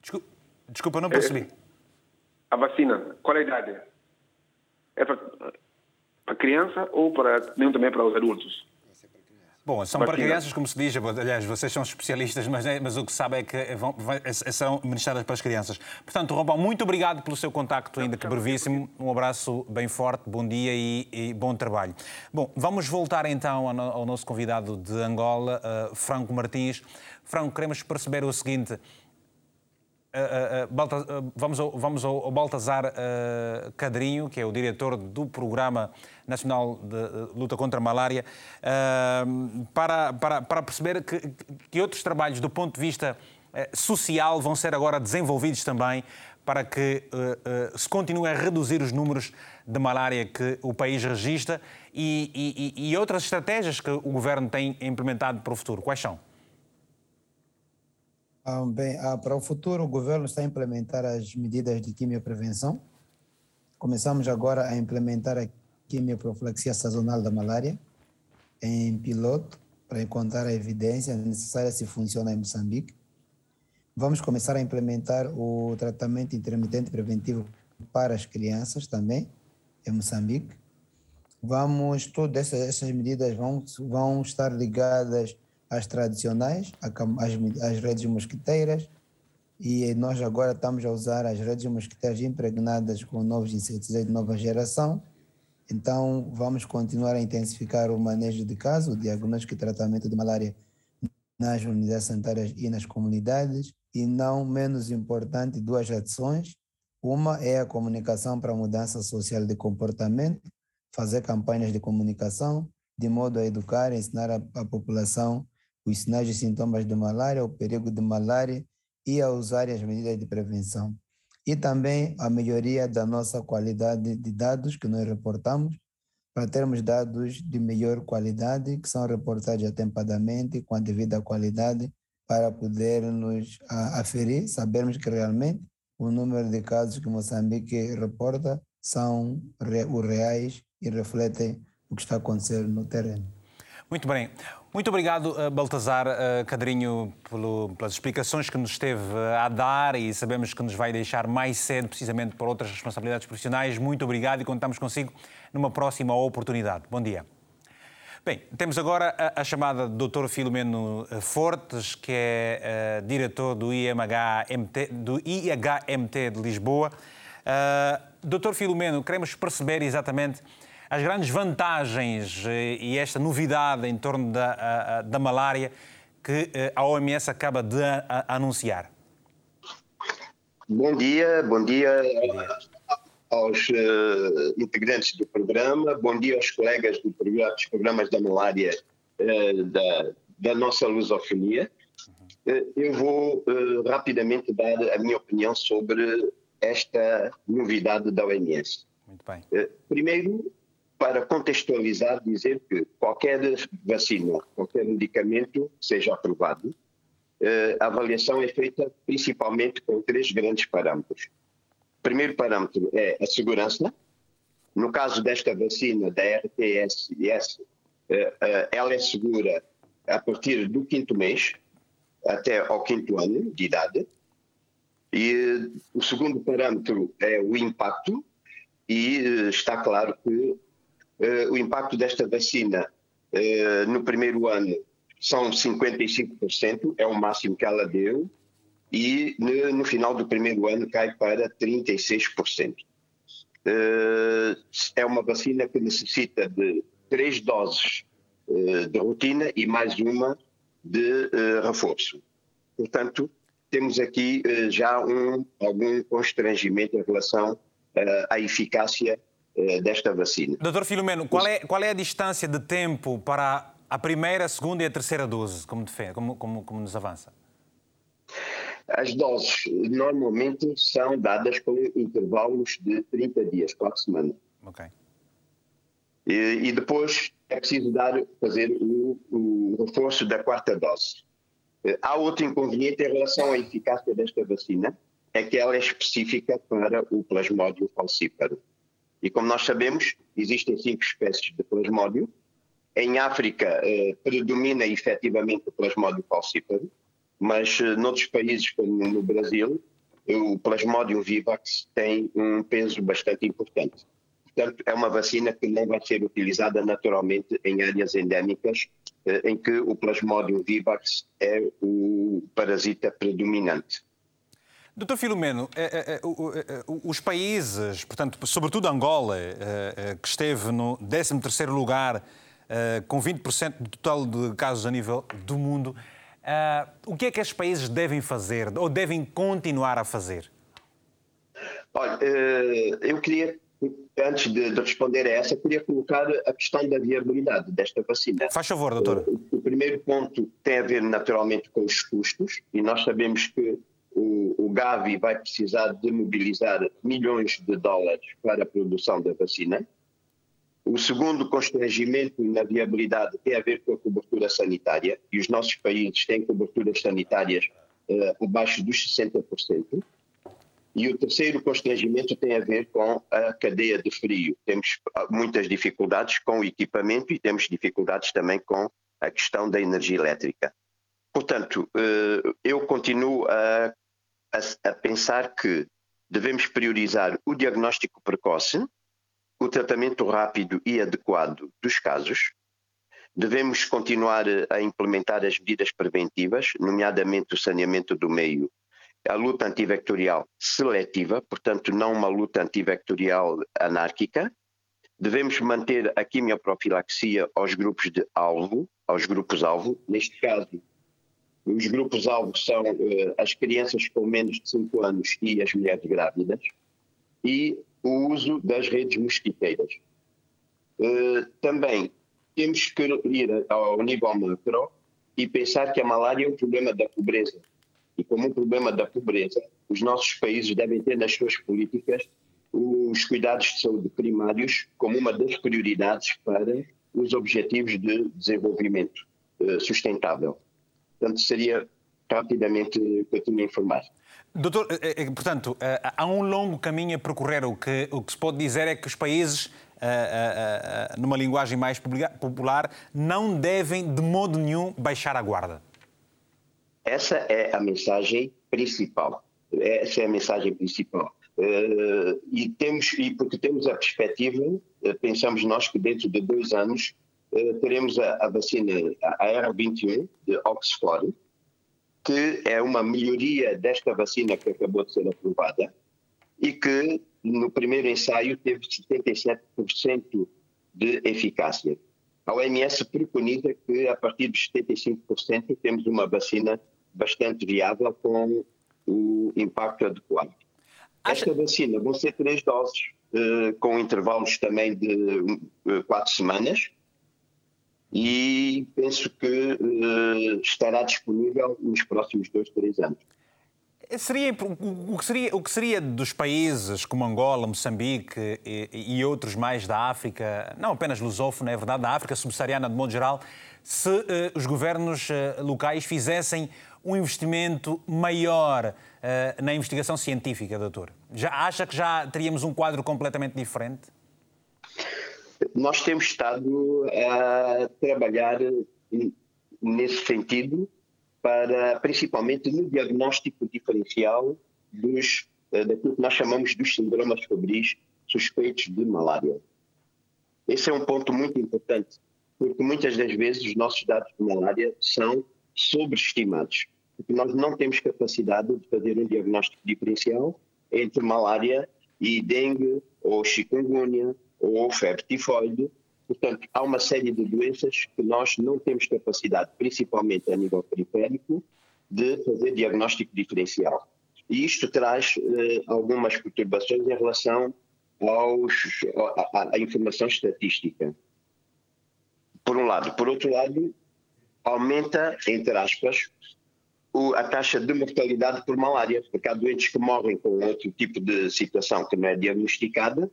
Desculpa, desculpa não percebi. A vacina, qual a idade? É para, para criança ou para, também para os adultos? Bom, são para crianças, como se diz, aliás, vocês são especialistas, mas, é, mas o que sabe é que vão, vai, são ministradas para as crianças. Portanto, Rombão, muito obrigado pelo seu contacto, ainda que brevíssimo. Um abraço bem forte, bom dia e, e bom trabalho. Bom, vamos voltar então ao, ao nosso convidado de Angola, uh, Franco Martins. Franco, queremos perceber o seguinte. Uh, uh, vamos, ao, vamos ao, Baltazar uh, Cadrinho, que é o diretor do Programa Nacional de Luta contra a Malária, para, para, para perceber que, que outros trabalhos do ponto de vista social vão ser agora desenvolvidos também para que se continue a reduzir os números de malária que o país registra e, e, e outras estratégias que o governo tem implementado para o futuro. Quais são? Ah, bem, ah, para o futuro, o governo está a implementar as medidas de quimioprevenção. Começamos agora a implementar a quimioprofilaxia sazonal da malária em piloto para encontrar a evidência necessária se funciona em Moçambique. Vamos começar a implementar o tratamento intermitente preventivo para as crianças também em Moçambique. Vamos, todas essas, essas medidas vão, vão estar ligadas as tradicionais, as, as redes mosquiteiras, e nós agora estamos a usar as redes mosquiteiras impregnadas com novos inseticidas de nova geração. Então, vamos continuar a intensificar o manejo de casos, o diagnóstico e tratamento de malária nas unidades sanitárias e nas comunidades. E não menos importante, duas ações. Uma é a comunicação para a mudança social de comportamento, fazer campanhas de comunicação, de modo a educar, ensinar a, a população os sinais e sintomas de malária, o perigo de malária e a usar as medidas de prevenção. E também a melhoria da nossa qualidade de dados que nós reportamos, para termos dados de melhor qualidade, que são reportados atempadamente, com a devida qualidade, para podermos aferir, sabermos que realmente o número de casos que Moçambique reporta são os reais e refletem o que está acontecendo no terreno. Muito bem. Muito obrigado, eh, Baltazar eh, Cadrinho, pelas explicações que nos esteve eh, a dar e sabemos que nos vai deixar mais cedo, precisamente por outras responsabilidades profissionais. Muito obrigado e contamos consigo numa próxima oportunidade. Bom dia. Bem, temos agora a, a chamada Dr. Filomeno Fortes, que é uh, diretor do IMH-MT, do IHMT de Lisboa. Uh, Dr. Filomeno, queremos perceber exatamente as grandes vantagens eh, e esta novidade em torno da, da malária que eh, a OMS acaba de anunciar? Bom dia, bom dia aos uh, integrantes do programa, bom dia aos colegas do programa, dos programas da malária uh, da, da nossa lusofonia. Uh, eu vou rapidamente dar a minha opinião sobre esta novidade da OMS. Muito bem. primeiro, para contextualizar, dizer que qualquer vacina, qualquer medicamento seja aprovado, a avaliação é feita principalmente com três grandes parâmetros primeiro parâmetro é a segurança. No caso desta vacina, da RTS-S, eh, eh, ela é segura a partir do quinto mês até ao quinto ano de idade. E o segundo parâmetro é o impacto, e eh, está claro que o impacto desta vacina no primeiro ano são 55%, é o máximo que ela deu, e no final do primeiro ano cai para 36%. Eh, é uma vacina que necessita de três doses eh, de rotina e mais uma de eh, reforço. Portanto, temos aqui já um, algum constrangimento em relação à eficácia desta vacina. Doutor Filomeno, qual é, qual é a distância de tempo para a primeira, a segunda e a terceira dose, como, defende, como, como, como nos avança? As doses normalmente são dadas com intervalos de 30 dias, 4 semanas. Ok. E, e depois é preciso dar, fazer o, o, reforço da quarta dose. Eh, há outro inconveniente em relação à eficácia desta vacina, é que ela é específica para o plasmódio falcíparo. E como nós sabemos, existem cinco espécies de plasmódio. Em África, eh, predomina efetivamente o plasmódio falcíparo mas uh, noutros países, como no Brasil, o Plasmodium vivax tem um peso bastante importante. Portanto, é uma vacina que não vai ser utilizada naturalmente em áreas endémicas uh, em que o Plasmodium vivax é o parasita predominante. Doutor Filomeno, eh, os países, portanto, sobretudo Angola, que esteve no 13º lugar com 20% do total de casos a nível do mundo, o que é que estes países devem fazer ou devem continuar a fazer? Olha, eh, eu queria, antes de responder a essa, queria colocar a questão da viabilidade desta vacina. Faz favor, doutor. O primeiro ponto tem a ver naturalmente com os custos, e nós sabemos que o, o Gavi vai precisar de mobilizar milhões de dólares para a produção da vacina. O segundo constrangimento na viabilidade tem a ver com a cobertura sanitária, e os nossos países têm coberturas sanitárias uh, abaixo dos 60%. E o terceiro constrangimento tem a ver com a cadeia de frio. Temos ah, muitas dificuldades com o equipamento e temos dificuldades também com a questão da energia elétrica. Portanto, uh, eu continuo a, a, a pensar que devemos priorizar o diagnóstico precoce, o tratamento rápido e adequado dos casos. Devemos continuar a implementar as medidas preventivas, nomeadamente o saneamento do meio, a luta antivectorial seletiva, portanto, não uma luta antivectorial anárquica. Devemos manter a quimioprofilaxia aos grupos de alvo, aos grupos-alvo. Neste caso, os grupos-alvo são uh, as crianças com menos de 5 anos e as mulheres grávidas. E o uso das redes mosquiteiras. Uh, também temos que ir ao nível macro e pensar que a malária é um problema da pobreza. E como um problema da pobreza, os nossos países devem ter nas suas políticas os cuidados de saúde primários como uma das prioridades para os objetivos de desenvolvimento uh, sustentável. Portanto, seria rapidamente eu tinha informado. Doutor, eh, eh, portanto, eh, há um longo caminho a percorrer. O que, o que se pode dizer é que os países, numa linguagem mais popular, não devem de modo nenhum baixar a guarda. Essa é a mensagem principal. Essa é a mensagem principal. e temos e porque temos a perspectiva, pensamos nós que dentro de dois anos teremos a, a vacina a R21 de Oxford, que é uma melhoria desta vacina que acabou de ser aprovada e que no primeiro ensaio teve 77% de eficácia. A OMS preconiza que a partir dos 75% temos uma vacina bastante viável com o impacto adequado. Esta vacina vão ser três doses com intervalos também de quatro semanas e penso que estará disponível nos próximos dois, três anos. Seria, o, que seria, o que seria dos países como Angola, Moçambique e, e outros mais da África, não apenas lusófono, é verdade, da África subsaariana de modo geral, se uh, os governos uh, locais fizessem um investimento maior uh, na investigação científica, doutor? Já acha que já teríamos um quadro completamente diferente? Nós temos estado a trabalhar nesse sentido para principalmente no diagnóstico diferencial dos, eh, daquilo que nós chamamos dos síndromes febris suspeitos de malária. Esse é um ponto muito importante, porque muitas das vezes os nossos dados de malária são sobreestimados, porque nós não temos capacidade de fazer um diagnóstico diferencial entre malária e dengue, ou chikungunya, ou febre tifoide, Portanto, há uma série de doenças que nós não temos capacidade, principalmente a nível periférico, de fazer diagnóstico diferencial. E isto traz eh, algumas perturbações em relação aos, à, à informação estatística. Por um lado. Por outro lado, aumenta, entre aspas, a taxa de mortalidade por malária, porque há doentes que morrem com outro tipo de situação que não é diagnosticada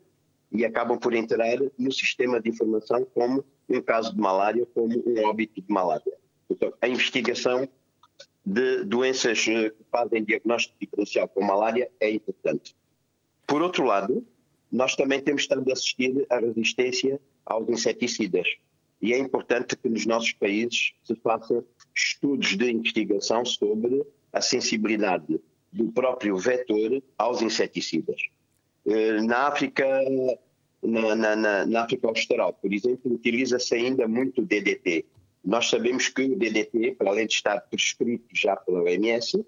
e acabam por entrar no sistema de informação como um caso de malária, como um óbito de malária. Então, a investigação de doenças eh, que fazem diagnóstico diferencial com malária é importante. Por outro lado, nós também temos estado a assistir à resistência aos inseticidas. E é importante que nos nossos países se façam estudos de investigação sobre a sensibilidade do próprio vetor aos inseticidas. Eh, na África, na, na, na África Austral, por exemplo, utiliza-se ainda muito DDT. Nós sabemos que o DDT, para além de estar prescrito já pela OMS,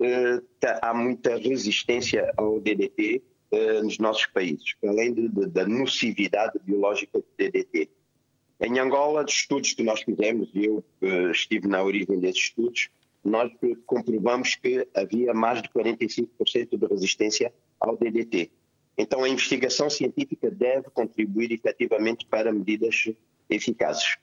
eh, tá, há muita resistência ao DDT eh, nos nossos países, além de, de, da nocividade biológica do DDT. Em Angola, dos estudos que nós fizemos, e eu estive na origem desses estudos, nós comprovamos que havia mais de 45% de resistência ao DDT. Então, a investigação científica deve contribuir efetivamente para medidas eficazes.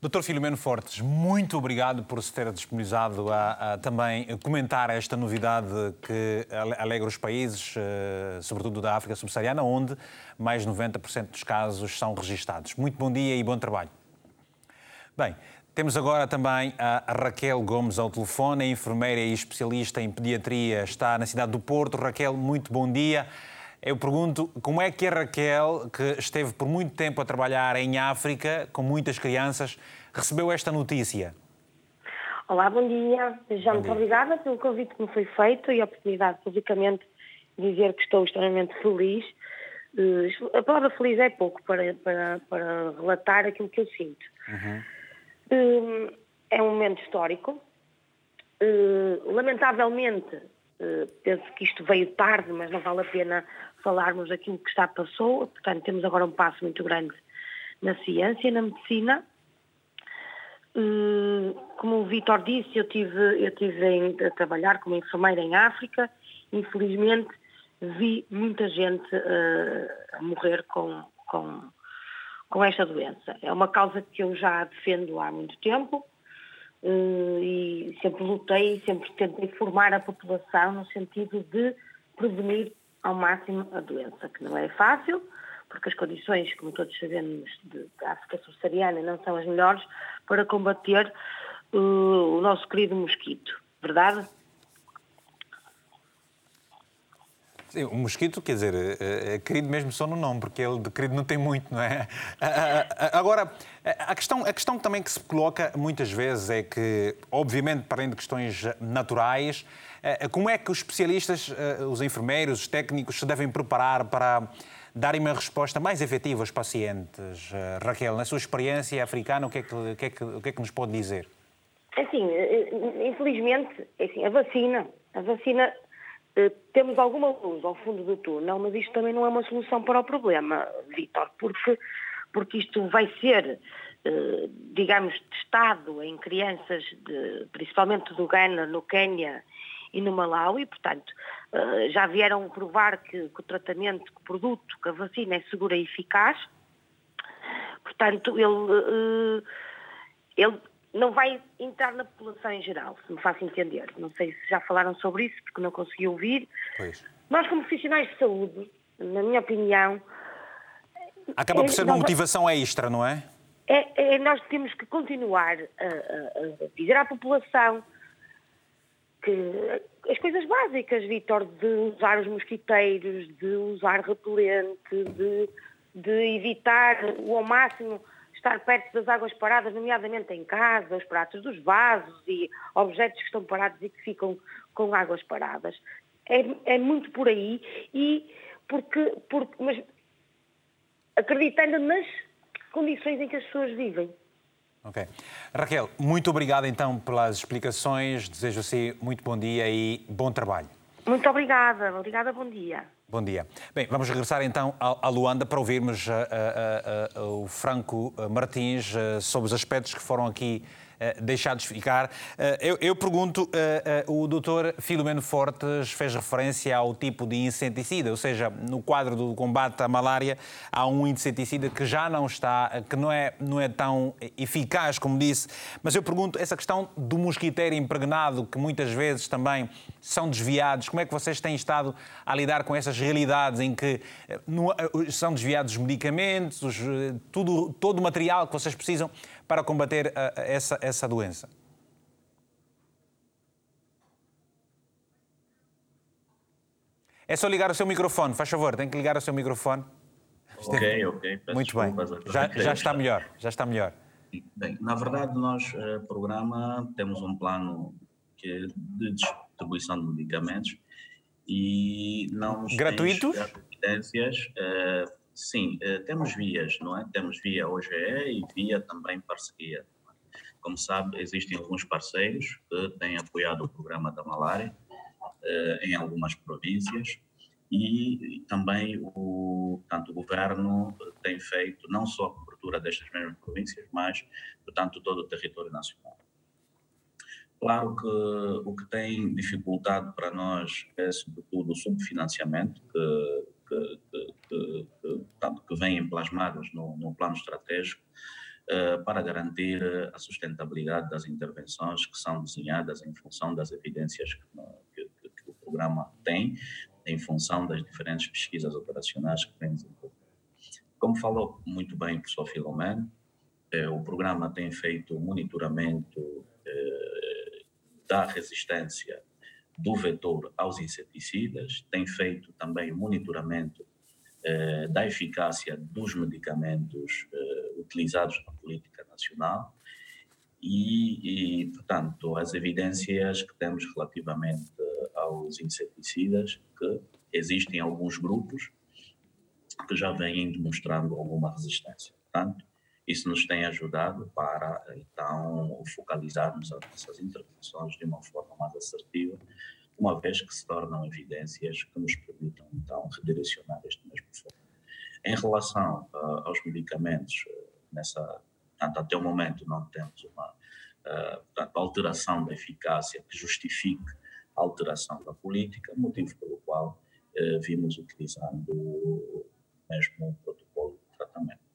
Doutor Filomeno Fortes, muito obrigado por se ter disponibilizado a, a, também comentar esta novidade que alegra os países, eh, sobretudo da África subsaariana, onde mais de 90% dos casos são registados. Muito bom dia e bom trabalho. Bem, temos agora também a Raquel Gomes ao telefone, a enfermeira e especialista em pediatria, está na cidade do Porto. Raquel, muito bom dia. Eu pergunto como é que a Raquel, que esteve por muito tempo a trabalhar em África com muitas crianças, recebeu esta notícia? Olá, bom dia. Já muito obrigada pelo convite que me foi feito e a oportunidade de publicamente dizer que estou extremamente feliz. Eh, a palavra feliz é pouco para, para, para relatar aquilo que eu sinto. Uhum. Eh, é um momento histórico. Eh, lamentavelmente, penso que isto veio tarde, mas não vale a pena falarmos daquilo que está passou. Portanto, temos agora um passo muito grande na ciência, na medicina. Como o Vitor disse, eu tive, eu tive a trabalhar como enfermeira em África. Infelizmente, vi muita gente a morrer com, com, com esta doença. É uma causa que eu já defendo há muito tempo uh, e sempre lutei, sempre tentei formar a população no sentido de prevenir ao máximo a doença, que não é fácil, porque as condições, como todos sabemos, de, África subsaariana não são as melhores para combater uh, o nosso querido mosquito, verdade? O mosquito, quer dizer, é, é querido mesmo só no nome, porque ele de querido não tem muito, não é? [laughs] Agora, a questão, a questão também que se coloca muitas vezes é que, obviamente, para além de questões naturais, eh, como é que os especialistas, os enfermeiros, os técnicos se devem preparar para darem uma resposta mais efetiva aos pacientes? Raquel, na sua experiência africana, o que é que, o que, é que, o que, é que nos pode dizer? Assim, infelizmente, assim, a vacina, a vacina temos alguma luz ao fundo do túnel, mas isto também não é uma solução para o problema, Vítor, porque, porque isto vai ser, digamos, testado em crianças, de, principalmente do Ghana, no Quênia e no Malawi, portanto, uh, já vieram provar que, que, o tratamento, que o produto, que a vacina é segura e eficaz. Portanto, ele, ele não vai entrar na população em geral, se me faço entender. Não sei se já falaram sobre isso, porque não consegui ouvir. Pois. Nós, como profissionais de saúde, na minha opinião. Acaba por ser uma motivação extra, não é? É, é, nós temos que continuar a, a, a, dizer à população que as coisas básicas, Vitor, de usar os mosquiteiros, de usar repelente, de, de evitar o ao máximo estar perto das águas paradas, nomeadamente em casa, os pratos dos vasos e objetos que estão parados e que ficam com águas paradas. É, é muito por aí e porque, porque mas acreditando nas condições em que as pessoas vivem. Ok. Raquel, muito obrigado então pelas explicações. Desejo assim muito bom dia e bom trabalho. Muito obrigada. Obrigada, bom dia. Bom dia. Bem, vamos regressar então a Luanda para ouvirmos uh, uh, uh, o Franco Martins sobre os aspectos que foram aqui eh, deixados ficar. Eh, eu, eu pergunto, eh, o doutor Filomeno Fortes fez referência ao tipo de inseticida, ou seja, no quadro do combate à malária há um inseticida que já não está, que não é, não é tão eficaz, como disse, mas eu pergunto, essa questão do mosquiteiro impregnado, que muitas vezes também são desviados, como é que vocês têm estado a lidar com essas realidades em que são desviados os medicamentos, tudo, todo o material que vocês precisam para combater uh, essa, essa doença? É só ligar o seu microfone, faz favor, tem que ligar o seu microfone. Ok, ok. Peço Muito bem, já, já está melhor, já está melhor. Bem, na verdade, nós, uh, programa, temos um plano que é de distribuição de medicamentos e não gratuitos? evidências uh, Sim, eh, temos vias, não é? Temos via OGE e via também parceria. Como sabe, existem alguns parceiros que têm apoiado o programa da malária eh, em algumas províncias e, também o, tanto o governo tem feito não só a cobertura destas mesmas províncias, mas, portanto, todo o território nacional. Claro que o que tem dificultado para nós é, sobretudo, o subfinanciamento, que que, que, que, que vêm plasmadas no, no plano estratégico uh, para garantir a sustentabilidade das intervenções que são desenhadas em função das evidências que, o programa tem, em função das diferentes pesquisas operacionais que vem desenvolvendo. Como falou muito bem o professor Filomeno, eh, o programa tem feito monitoramento eh, da resistência do vetor aos inseticidas, tem feito também monitoramento eh, da eficácia dos medicamentos eh, utilizados na política nacional e, e, portanto, as evidências que temos relativamente aos inseticidas, que existem alguns grupos que já vêm demonstrando alguma resistência. Portanto, isso nos tem ajudado para, então, focalizarmos as nossas intervenções de uma forma mais assertiva, uma vez que se tornam evidências que nos permitam, então, redirecionar este mesmo foco. Em relação uh, aos medicamentos, uh, nessa, portanto, até o momento não temos uma uh, portanto, alteração da eficácia que justifique a alteração da política, motivo pelo qual vimos utilizando o mesmo protocolo de tratamento.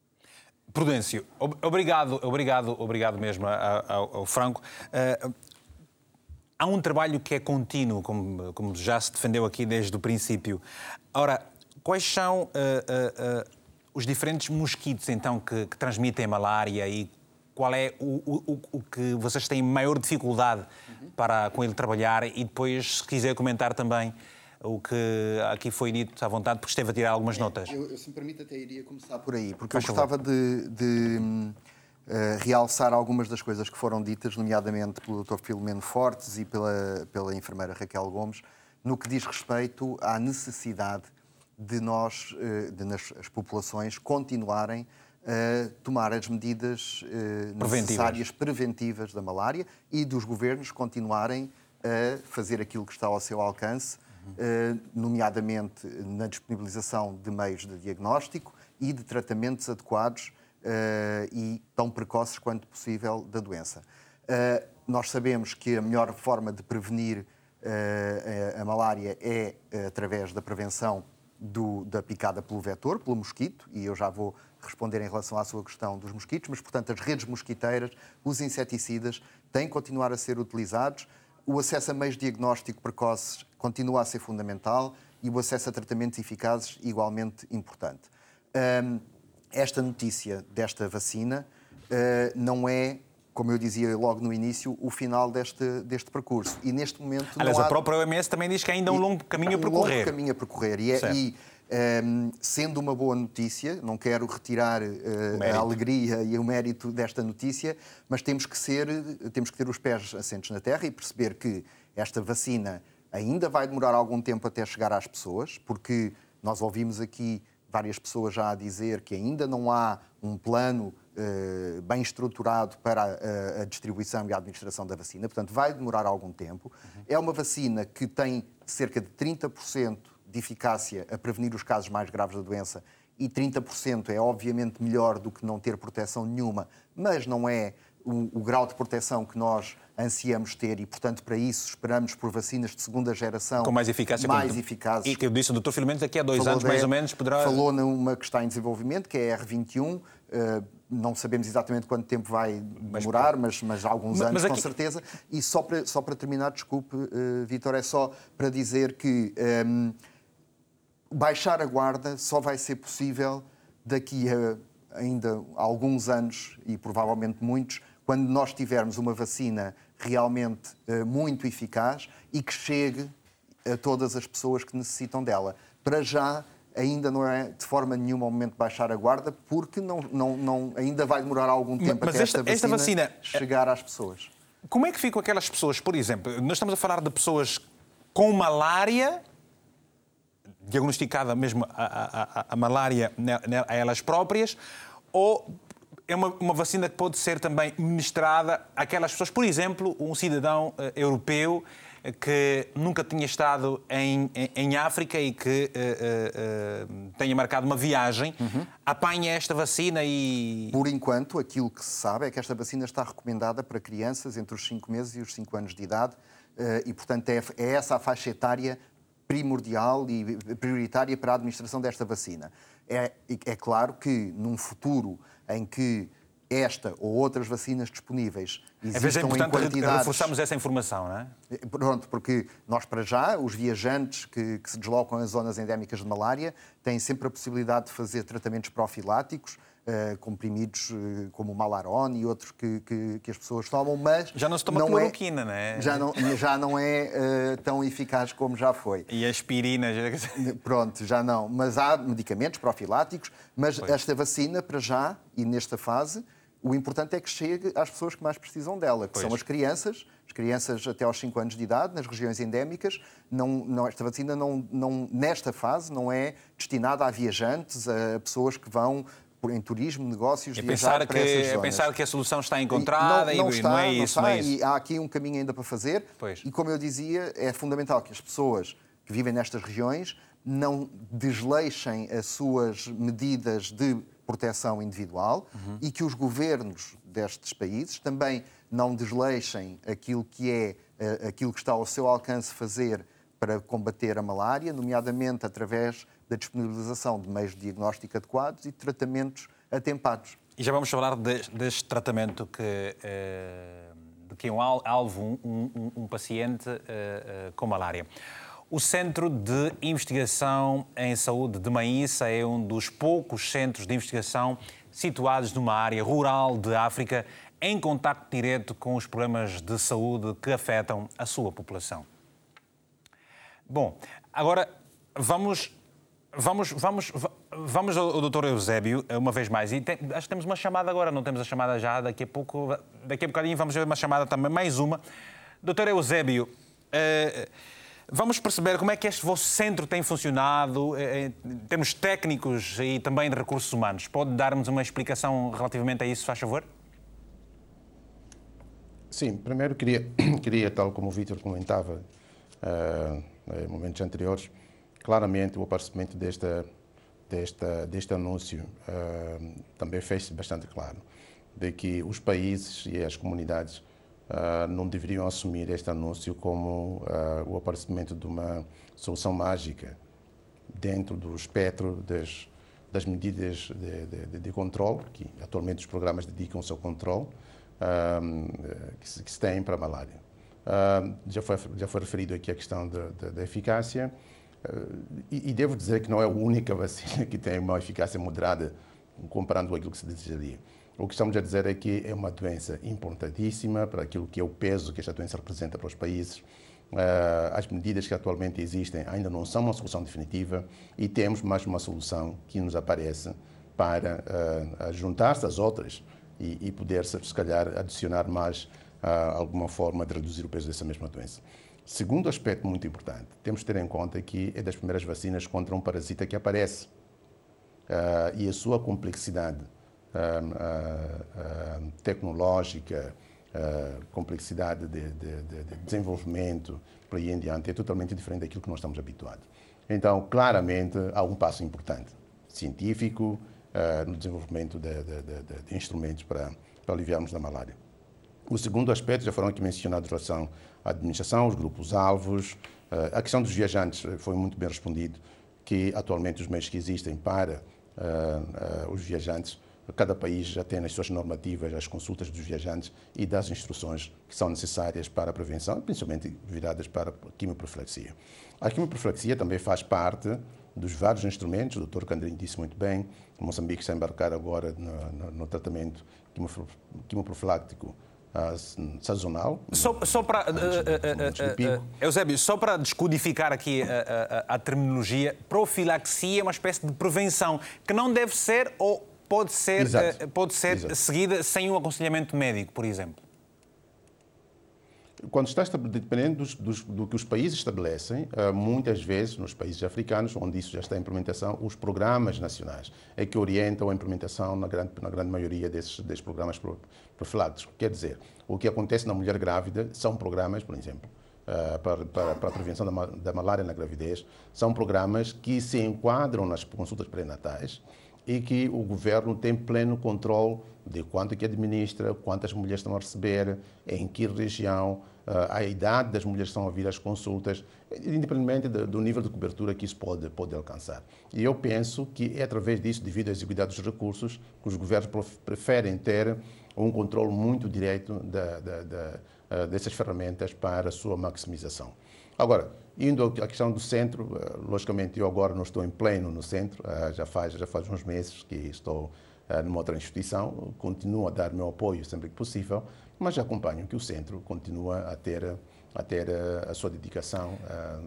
Prudêncio, obrigado, obrigado, obrigado mesmo ao, ao Franco. Uh, há um trabalho que é contínuo, como, como, já se defendeu aqui desde o princípio. Ora, quais são uh, uh, os diferentes mosquitos então que, que, transmitem malária e qual é o, o, o que vocês têm maior dificuldade para com ele trabalhar e depois, se quiser comentar também o que aqui foi dito à vontade, porque esteve a tirar algumas notas. Eu, eu se me permite, até iria começar por aí, porque Faz eu gostava de, de uh, realçar algumas das coisas que foram ditas, nomeadamente pelo Dr. Filomeno Fortes e pela, pela enfermeira Raquel Gomes, no que diz respeito à necessidade de nós, uh, de nas, as populações, continuarem a tomar as medidas uh, necessárias preventivas da malária e dos governos continuarem a fazer aquilo que está ao seu alcance nomeadamente na disponibilização de meios de diagnóstico e de tratamentos adequados eh, e tão precoces quanto possível da doença. Eh, nós sabemos que a melhor forma de prevenir a, a malária é através da prevenção do, da picada pelo vetor, pelo mosquito, e eu já vou responder em relação à sua questão dos mosquitos, mas, portanto, as redes mosquiteiras, os inseticidas têm que continuar a ser utilizados. O acesso a meios de diagnóstico precoces continua a ser fundamental e o acesso a tratamentos eficazes igualmente importante. Um, esta notícia desta vacina uh, não é como eu dizia logo no início, o final deste, deste percurso. E neste momento. Aliás, há... a própria OMS também diz que ainda há um longo caminho a percorrer. Um longo caminho a percorrer. E, é, e um, sendo uma boa notícia, não quero retirar uh, a alegria e o mérito desta notícia, mas temos que, ser, temos que ter os pés assentos na terra e perceber que esta vacina ainda vai demorar algum tempo até chegar às pessoas, porque nós ouvimos aqui várias pessoas já a dizer que ainda não há um plano uh, bem estruturado para a, a, distribuição e a administração da vacina, portanto, vai demorar algum tempo. Uhum. É uma vacina que tem cerca de 30% de eficácia a prevenir os casos mais graves da doença e 30% é obviamente melhor do que não ter proteção nenhuma, mas não é o, o, grau de proteção que nós ansiamos ter e, portanto, para isso esperamos por vacinas de segunda geração com mais eficácia. Mais eficazes. E que eu disse o Dr. Filomeno daqui a dois falou anos, mais ou menos, poderá... Falou numa que está em desenvolvimento, que é a R21. Uh, eh, não sabemos exatamente quanto tempo vai demorar, mas, mas alguns mas, anos, mas aqui... com certeza. E só para, só para terminar, desculpe, uh, Vitor, é só para dizer que um, ehm, baixar a guarda só vai ser possível daqui a ainda alguns anos, e provavelmente muitos, quando nós tivermos uma vacina realmente uh, muito eficaz e que chegue a todas as pessoas que necessitam dela. Para já, ainda não é de forma nenhuma o momento de baixar a guarda, porque não, não, não, ainda vai demorar algum tempo Mas até esta, esta, vacina, esta vacina chegar às pessoas. Como é que ficam aquelas pessoas, por exemplo, nós estamos a falar de pessoas com malária, diagnosticada mesmo a, a, a, a malária a elas próprias, ou é uma, uma, vacina que pode ser também ministrada àquelas pessoas, por exemplo, um cidadão uh, europeu eh, que nunca tinha estado em, em, em África e que uh, uh, tenha marcado uma viagem, uhum. apanha esta vacina e. Por enquanto, aquilo que se sabe é que esta vacina está recomendada para crianças entre os 5 meses e os 5 anos de idade e, portanto, é, é essa a faixa etária primordial e prioritária para a administração desta vacina. É, é claro que num futuro em que esta ou outras vacinas disponíveis existam é importante em quantidades... reforçamos essa informação, não é? Pronto, porque nós para já, os viajantes que, que se deslocam em zonas endémicas de malária têm sempre a possibilidade de fazer tratamentos profiláticos, uh, comprimidos uh, como o Malaron e outros que, que, que, as pessoas tomam, mas... Já não se toma não é- cloroquina, é, não é? Já não, já não é uh, tão eficaz como já foi. E aspirina? Já... [laughs] Pronto, já não. Mas há medicamentos profiláticos, mas pois. esta vacina, para já, e nesta fase, o importante é que chegue às pessoas que mais precisam dela, que pois. são as crianças, as crianças até aos 5 anos de idade, nas regiões endémicas. Não, não, esta vacina, não, não, nesta fase, não é destinada a viajantes, a pessoas que vão em turismo, negócios, é pensar que É pensar que a solução está encontrada e não, não, está, não é isso. Não, não é isso. E há aqui um caminho ainda para fazer. Pois. E como eu dizia, é fundamental que as pessoas que vivem nestas regiões não desleixem as suas medidas de proteção individual uhum. e que os governos destes países também não desleixem aquilo que é uh, aquilo que está ao seu alcance fazer para combater a malária, nomeadamente através da disponibilização de meios de diagnóstico adequados e de tratamentos atempados. E já vamos falar de, deste tratamento que, eh, de que é um alvo um, um, um paciente uh, uh, com malária. O Centro de Investigação em Saúde de Maíssa é um dos poucos centros de investigação situados numa área rural de África em contato direto com os problemas de saúde que afetam a sua população. Bom, agora vamos Vamos, vamos, vamos ao doutor Eusébio, uma vez mais. E tem, acho que temos uma chamada agora, não temos a chamada já, daqui a pouco, daqui a bocadinho vamos ver uma chamada também, mais uma. Doutor Eusébio, uh, Vamos perceber como é que este vosso centro tem funcionado eh, em termos técnicos e também de recursos humanos. Pode dar-nos uma explicação relativamente a isso, faz favor? Sim, primeiro queria, [coughs] queria tal como o Vítor comentava uh, em momentos anteriores, claramente o aparecimento desta, desta, deste anúncio uh, também fez-se bastante claro de que os países e as comunidades uh, não deveriam assumir este anúncio como uh, o aparecimento de uma solução mágica dentro do espectro das, das medidas de, de, de controle, que atualmente os programas dedicam-se ao controle, que, se, que, se, tem para a malária. já, foi, já foi referido aqui a questão da eficácia, e, devo dizer que não é a única vacina que tem uma eficácia moderada comparando com aquilo que se desejaria. O que estamos a dizer é que é uma doença importantíssima para aquilo que é o peso que esta doença representa para os países. Uh, as medidas que atualmente existem ainda não são uma solução definitiva e temos mais uma solução que nos aparece para uh, juntar-se às outras e, e poder, se calhar, adicionar mais uh, alguma forma de reduzir o peso dessa mesma doença. Segundo aspecto muito importante, temos de ter em conta que é das primeiras vacinas contra um parasita que aparece e a sua complexidade tecnológica, complexidade de, de, de, desenvolvimento, por aí em diante, é totalmente diferente daquilo que nós estamos habituados. Então, claramente, há um passo importante, científico, no desenvolvimento de, instrumentos para, para aliviarmos da malária. O segundo aspecto, já foram aqui mencionados em relação à administração, os grupos-alvos, a questão dos viajantes foi muito bem respondido, que atualmente os meios que existem para uh, os viajantes Cada país já tem as suas normativas, as consultas dos viajantes e das instruções que são necessárias para a prevenção, principalmente viradas para a quimioprofilaxia. A quimioprofilaxia também faz parte dos vários instrumentos, o Dr. Candrinho disse muito bem, Moçambique está a embarcar agora no, no, no tratamento quimoprofiláctico uh, sazonal. Só, só para, uh, uh, Eusébio, só para descodificar aqui a, a, a terminologia, profilaxia é uma espécie de prevenção que não deve ser ou pode ser, uh, pode ser seguida sem um aconselhamento médico, por exemplo? Quando está dependendo dos, dos, do que os países estabelecem, muitas vezes nos países africanos, onde isso já está em implementação, os programas nacionais é que orientam a implementação na grande, na grande maioria desses, desses programas Quer dizer, o que acontece na mulher grávida são programas, por exemplo, Uh, para, para, para, a prevenção da, da, malária na gravidez, são programas que se enquadram nas consultas pré-natais e que o governo tem pleno controle de quanto que administra, quantas mulheres estão a receber, em que região, eh, a idade das mulheres que estão a vir às consultas, independentemente do nível de cobertura que isso pode, pode alcançar. E eu penso que é através disso, devido à exiguidade dos recursos, que os governos preferem ter um controle muito direto da, da, da, eh, dessas ferramentas para a sua maximização. Agora, indo à questão do centro, eh, logicamente eu agora não estou em pleno no centro, eh, já faz, já faz uns meses que estou numa outra instituição, continuo a dar meu apoio sempre que possível, mas acompanho que o centro continua a ter a ter a sua dedicação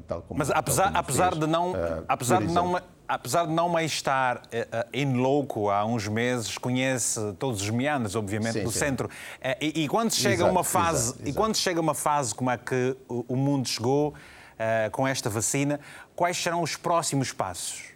tal como Mas apesar como apesar fez, de não apesar de não apesar de não mais estar em louco há uns meses conhece todos os meandros obviamente sim, do sim. centro e, e, quando chega exato, uma fase exato, exato. e quando chega uma fase como a que o mundo chegou com esta vacina. Quais serão os próximos passos?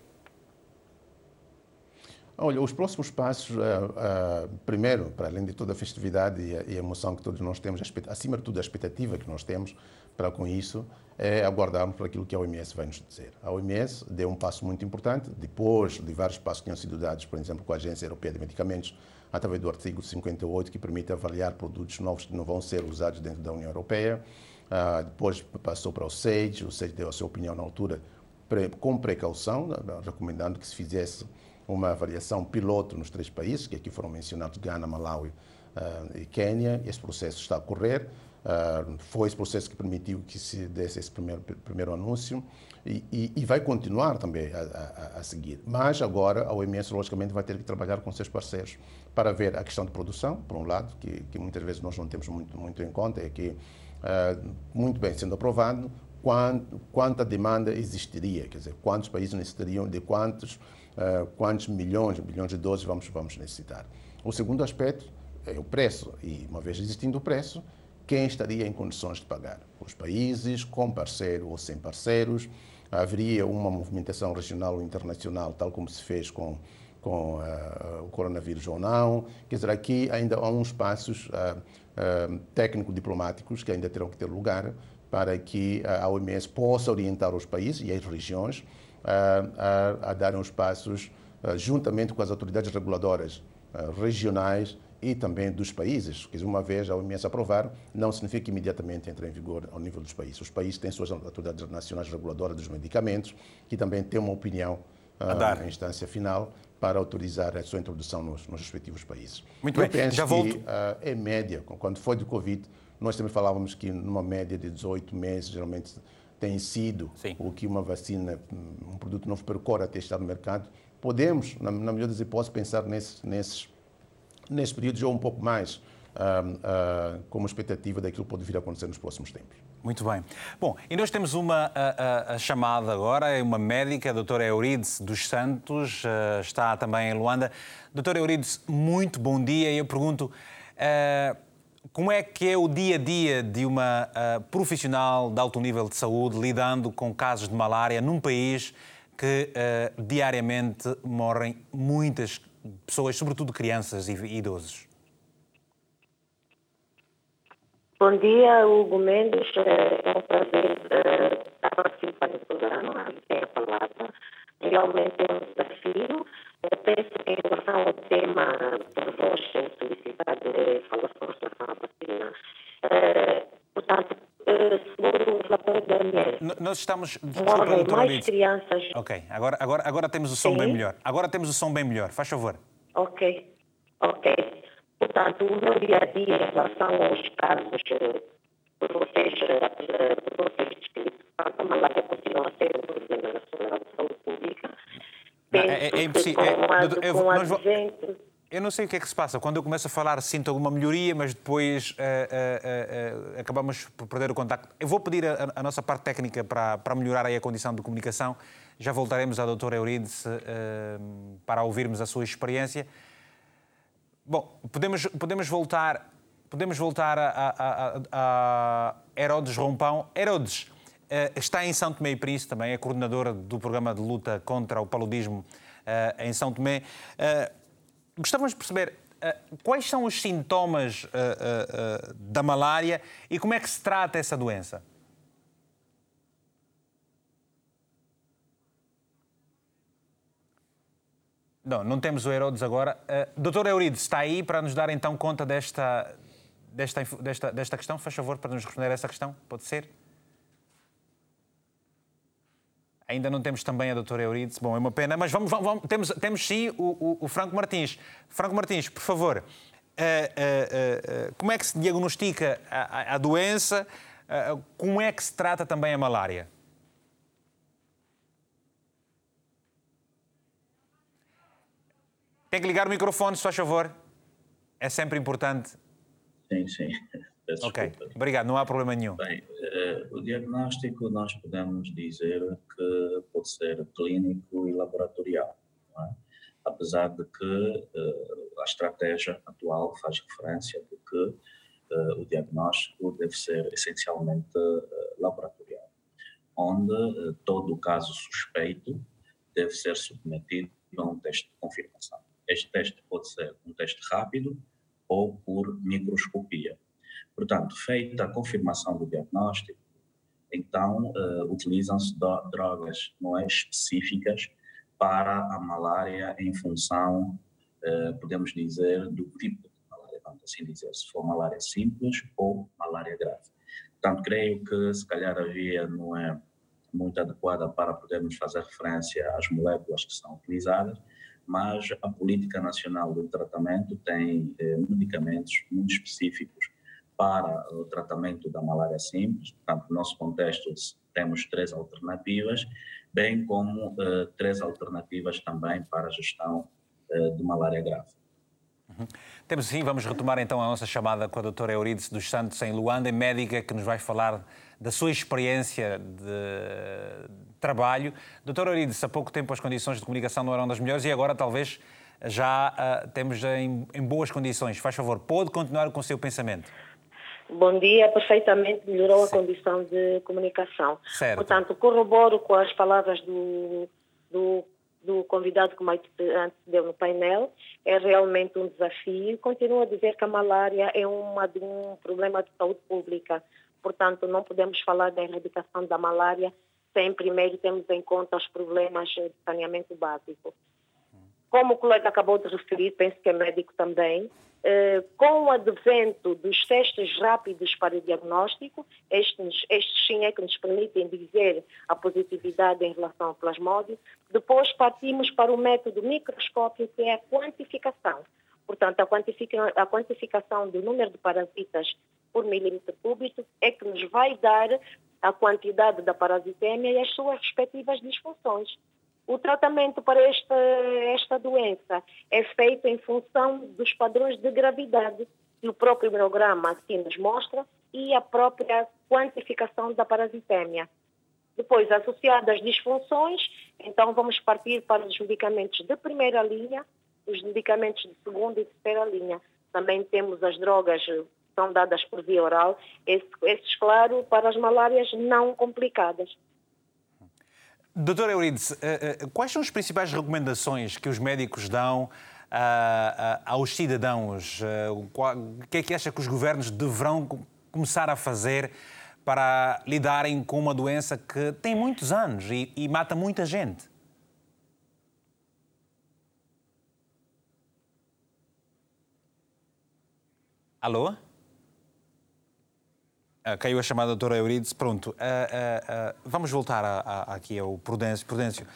Olha, os próximos passos, uh, uh, primeiro, para além de toda a festividade e a, e a, emoção que todos nós temos, acima de tudo a expectativa que nós temos para com isso, é aguardarmos por aquilo que a OMS vai nos dizer. A OMS deu um passo muito importante, depois de vários passos que tinham sido dados, por exemplo, com a Agência Europeia de Medicamentos, através do artigo 58, que permite avaliar produtos novos que não vão ser usados dentro da União Europeia. Uh, depois passou para o SAGE, o SAGE deu a sua opinião na altura com precaução, né, recomendando que se fizesse uma avaliação piloto nos três países, que aqui foram mencionados, Ghana, Malawi uh, e Quênia. Esse processo está a correr. Uh, foi esse processo que permitiu que se desse esse primeiro, primeiro anúncio e, e, e vai continuar também a, a, a, seguir. Mas agora a OMS, logicamente, vai ter que trabalhar com seus parceiros para ver a questão de produção, por um lado, que, que muitas vezes nós não temos muito, muito em conta, é que ah, muito bem sendo aprovado, quanto, quanta demanda existiria, quer dizer, quantos países necessitariam de quantos, uh, quantos milhões, bilhões de doses vamos, vamos necessitar. O segundo aspecto é o preço, e uma vez existindo o preço, quem estaria em condições de pagar? Os países, com parceiro ou sem parceiros, haveria uma movimentação regional ou internacional, tal como se fez com, com uh, o coronavírus ou não. Quer dizer, aqui ainda há uns passos uh, uh, técnico-diplomáticos que ainda terão que ter lugar para que a OMS possa orientar os países e as regiões a, a darem os passos juntamente com as autoridades reguladoras regionais e também dos países. Dizer, uma vez a OMS aprovar, não significa que imediatamente entre em vigor ao nível dos países. Os países têm suas autoridades nacionais reguladoras dos medicamentos, que também têm uma opinião uh, na instância final para autorizar a sua introdução nos, nos respectivos países. Muito Eu bem, penso já que, volto. Uh, em média, quando foi do Covid, nós também falávamos que numa média de 18 meses, geralmente tem sido Sim. o que uma vacina, um produto novo percorre até estar no mercado. Podemos, na, na melhor das hipóteses, pensar nesses, nesses nesse período ou um pouco mais, ah, ah, como expectativa daquilo que pode vir a acontecer nos próximos tempos. Muito bem. Bom, e nós temos uma a, a, a chamada agora, é uma médica, a doutora Euridice dos Santos, uh, está também em Luanda. Doutora Euridice, muito bom dia. E eu pergunto, uh, como é que é o dia a dia de uma uh, profissional de alto nível de saúde lidando com casos de malária num país que diariamente morrem muitas pessoas, sobretudo crianças e idosos? Bom dia, Hugo Mendes. É um prazer estar participando do programa. É a palavra. Realmente é um desafio. Eu penso que em relação ao tema por vós solicitado de relação à vacina, portanto, segundo o relatório da OMS, nós estamos morrem mais crianças. Ok, agora, agora, agora temos o som Sim. bem melhor. Agora temos o som bem melhor. Faz favor. Ok, ok. Portanto, o meu dia a dia em relação aos casos por vocês, por vocês descritos, a malária continua a ser um problema nacional de saúde pública. Não, é, é impossível. É, eu, nós não sei o que é que se passa. Quando eu começo a falar, sinto alguma melhoria, mas depois eh, eh, eh, acabamos por perder o contacto. Eu vou pedir a, a nossa parte técnica para, para melhorar aí a condição de comunicação. Já voltaremos à doutora Euridice eh, para ouvirmos a sua experiência. Bom, podemos, podemos voltar, podemos voltar a, a, a, a Herodes Rompão. Herodes está em São Tomé e Príncipe também, é coordenadora do programa de luta contra o paludismo eh, em São Tomé. Eh, gostávamos de perceber eh, quais são os sintomas eh, eh, eh, da malária e como é que se trata essa doença? Não, não temos o Herodes agora. Uh, Doutor Eurides, está aí para nos dar então conta desta, desta, desta, desta questão? Faz favor para nos responder a essa questão? Pode ser? Ainda não temos também a doutora Eurides. Bom, é uma pena, mas vamos, vamos- temos, temos sim o, o- o Franco Martins. Franco Martins, por favor, uh, uh, uh, como é que se diagnostica a, a- a doença? Uh, como é que se trata também a malária? Tem que ligar o microfone, se faz favor. É sempre importante. Sim, sim. Peço Ok, desculpas. obrigado, não há problema nenhum. Bem, eh, o diagnóstico nós podemos dizer que pode ser clínico e laboratorial, é? apesar de que eh, a estratégia atual faz referência de que eh, o diagnóstico deve ser essencialmente laboratorial, onde todo caso suspeito deve ser submetido a um teste de confirmação. Este teste pode ser um teste rápido ou por microscopia. Portanto, feita a confirmação do diagnóstico, então eh, utilizam-se drogas não é, específicas para a malária em função, eh, podemos dizer, do tipo de malária, vamos assim dizer, se for malária simples ou malária grave. Portanto, creio que se calhar a via não é muito adequada para podermos fazer referência às moléculas que são utilizadas, mas a Política Nacional do Tratamento tem eh, medicamentos muito específicos para o tratamento da malária simples. Portanto, no nosso contexto, temos três alternativas, bem como eh, três alternativas também para a gestão eh, de malária grave. Temos sim, vamos retomar então a nossa chamada com a doutora Euridice dos Santos em Luanda, médica que nos vai falar da sua experiência de trabalho. Doutora Euridice, há pouco tempo as condições de comunicação não eram das melhores e agora talvez já ah, temos em, em boas condições. Faz favor, pode continuar com o seu pensamento. Bom dia, perfeitamente melhorou a condição de comunicação. Certo. Portanto, corroboro com as palavras do, do, do convidado que mais antecedeu no painel. É realmente um desafio. Continuo a dizer que a malária é uma, um problema de saúde pública. Portanto, não podemos falar da erradicação da malária sem primeiro termos em conta os problemas de saneamento básico. como o colega acabou de referir, penso que é médico também, eh, com o advento dos testes rápidos para o diagnóstico, estes, estes sim é que nos permitem dizer a positividade em relação ao plasmódio, depois partimos para o método microscópio, que é a quantificação. Portanto, a, quantifica, a quantificação do número de parasitas por milímetro cúbico é que nos vai dar a quantidade da parasitemia e as suas respectivas disfunções. O tratamento para esta, esta doença é feito em função dos padrões de gravidade que o próprio programa aqui nos mostra e a própria quantificação da parasitemia. Depois, associadas às disfunções, então vamos partir para os medicamentos de primeira linha, os medicamentos de segunda e terceira linha. Também temos as drogas que são dadas por via oral, esses, claro, para as malárias não complicadas. Doutora Euridice, eh, eh, quais são as principais recomendações que os médicos dão ah, aos cidadãos? Eh, o que é que acha que os governos deverão começar a fazer para lidarem com uma doença que tem muitos anos e, e mata muita gente? Alô? Uh, caiu a chamada da doutora Euridice. Pronto, uh, uh, vamos voltar a, a, aqui ao Prudêncio. Prudêncio,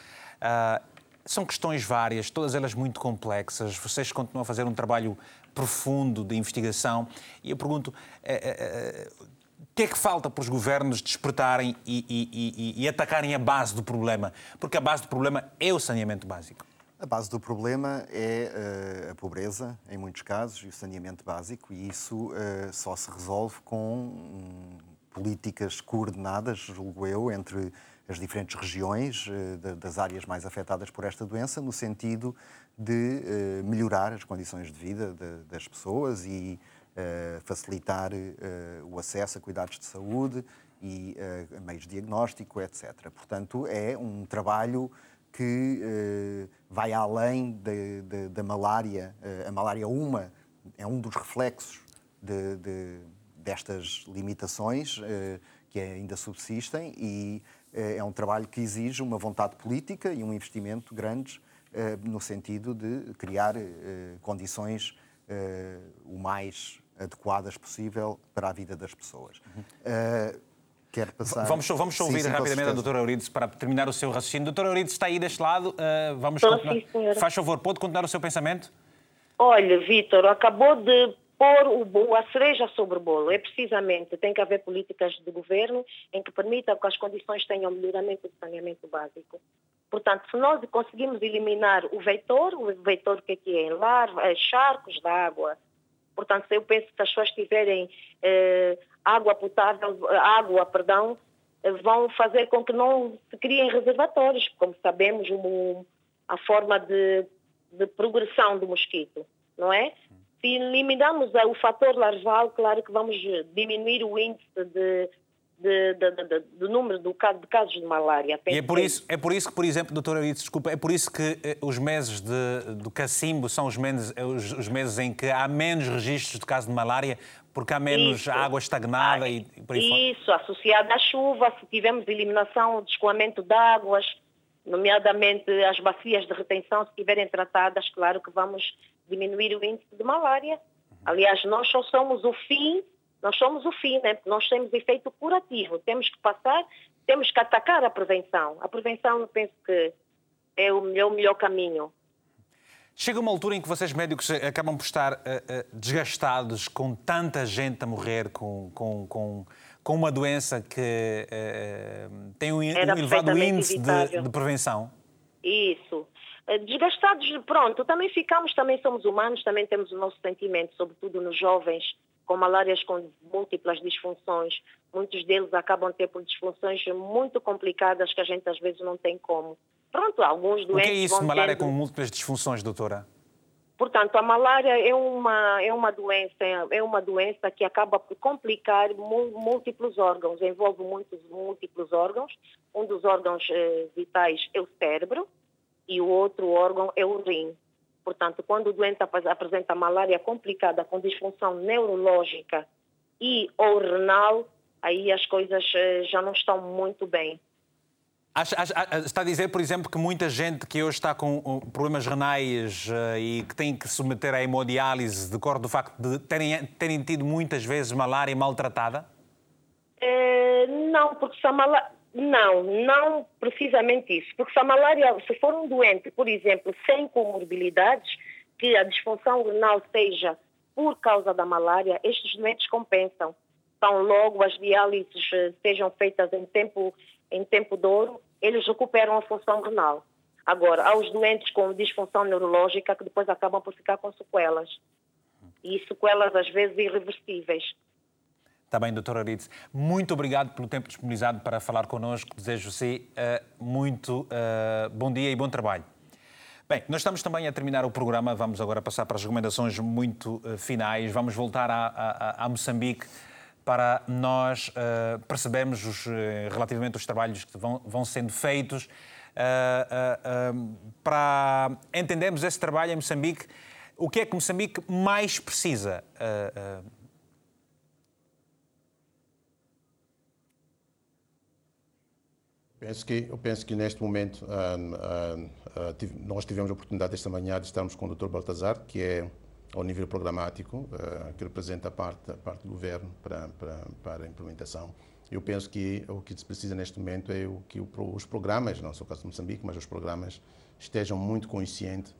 são questões várias, todas elas muito complexas. Vocês continuam a fazer um trabalho profundo de investigação. E eu pergunto, o que é que falta para os governos despertarem e, e, e, e atacarem a base do problema? Porque a base do problema é o saneamento básico. A base do problema é uh, a pobreza, em muitos casos, e o saneamento básico, e isso uh, só se resolve com um, políticas coordenadas, julgo eu, entre as diferentes regiões uh, de, das áreas mais afetadas por esta doença, no sentido de melhorar as condições de vida de, das pessoas e facilitar o acesso a cuidados de saúde e meios de diagnóstico, etc. Portanto, é um trabalho que uh, vai além da malária. Uh, a malária uma é um dos reflexos de, de, destas limitações uh, que ainda subsistem e é um trabalho que exige uma vontade política e um investimento grandes no sentido de criar condições o mais adequadas possível para a vida das pessoas. Uhum quer passar. Vamos, vamos ouvir sim, sim, rapidamente a doutora Euridice para terminar o seu raciocínio. Doutora Euridice está aí deste lado. Uh, vamos Estou continuar. Sim, Faz favor, pode continuar o seu pensamento? Olha, Vítor, acabou de pôr o, a cereja sobre o bolo. É precisamente, tem que haver políticas de governo em que permitam que as condições tenham melhoramento do saneamento básico. Portanto, se nós conseguimos eliminar o vetor, o vetor que aqui é larva, é charcos da água, portanto, eu penso que as pessoas tiverem eh, água potável, água, perdão, vão fazer com que não se criem reservatórios, como sabemos, um, a forma de, de, progressão do mosquito, não é? Se eliminarmos o fator larval, claro que vamos diminuir o índice de de, de, de, número do, de casos de malária. E é por, isso, é por isso que, por exemplo, doutora Arides, desculpa, é por isso que eh, os meses de, do cacimbo são os meses, os, os, meses em que há menos registros de casos de malária, porque há menos isso. água estagnada ah, e, por aí fora. Isso, associado à chuva, se tivermos eliminação de escoamento de águas, nomeadamente as bacias de retenção, se estiverem tratadas, claro que vamos diminuir o índice de malária. Aliás, nós só somos o fim nós somos o fim, né? nós temos efeito curativo. Temos que passar, temos que atacar a prevenção. A prevenção, eu penso que é o melhor, o melhor caminho. Chega uma altura em que vocês médicos acabam por estar uh, uh, desgastados com tanta gente a morrer com, com, com, com uma doença que uh, tem um, um elevado índice de, de, prevenção? Isso. Desgastados, pronto, também ficamos, também somos humanos, também temos o nosso sentimento, sobretudo nos jovens, com malárias com múltiplas disfunções. Muitos deles acabam ter por disfunções muito complicadas que a gente às vezes não tem como. Pronto, alguns doentes. O que é isso, malária com múltiplas disfunções, doutora? Portanto, a malária é uma, é uma doença, é uma doença que acaba por complicar múltiplos órgãos, envolve muitos múltiplos órgãos. Um dos órgãos eh, vitais é o cérebro e o outro órgão é o rim. Portanto, quando o doente apresenta malária complicada com disfunção neurológica e ou renal, aí as coisas eh, já não estão muito bem. Está a dizer, por exemplo, que muita gente que hoje está com problemas renais uh, e que tem que submeter à hemodiálise decorre do facto de terem, terem tido muitas vezes malária maltratada? É, não, porque se a malária. Não, não precisamente isso. Porque se a malária, se for um doente, por exemplo, sem comorbilidades, que a disfunção renal seja por causa da malária, estes doentes compensam. Então, logo as diálises eh, sejam feitas em tempo, em tempo de ouro, eles recuperam a função renal. Agora, há os doentes com disfunção neurológica que depois acabam por ficar com sequelas. E sequelas, às vezes, irreversíveis. Está bem, doutora Aritz. Muito obrigado pelo tempo disponibilizado para falar connosco. Desejo-se uh, muito uh, bom dia e bom trabalho. Bem, nós estamos também a terminar o programa. Vamos agora passar para as recomendações muito uh, finais. Vamos voltar a, a, a Moçambique para nós uh, percebermos os, relativamente aos trabalhos que vão, vão sendo feitos, para entendermos esse trabalho em Moçambique, o que é que Moçambique mais precisa. Penso que, eu penso que neste momento nós tivemos a oportunidade esta manhã de estarmos com o Dr. Baltazar, que é ao nível programático, uh, que representa a parte, a parte do governo para, para, para a implementação. Eu penso que o que se precisa neste momento é o que os programas, não só o caso de Moçambique, mas os programas estejam muito conscientes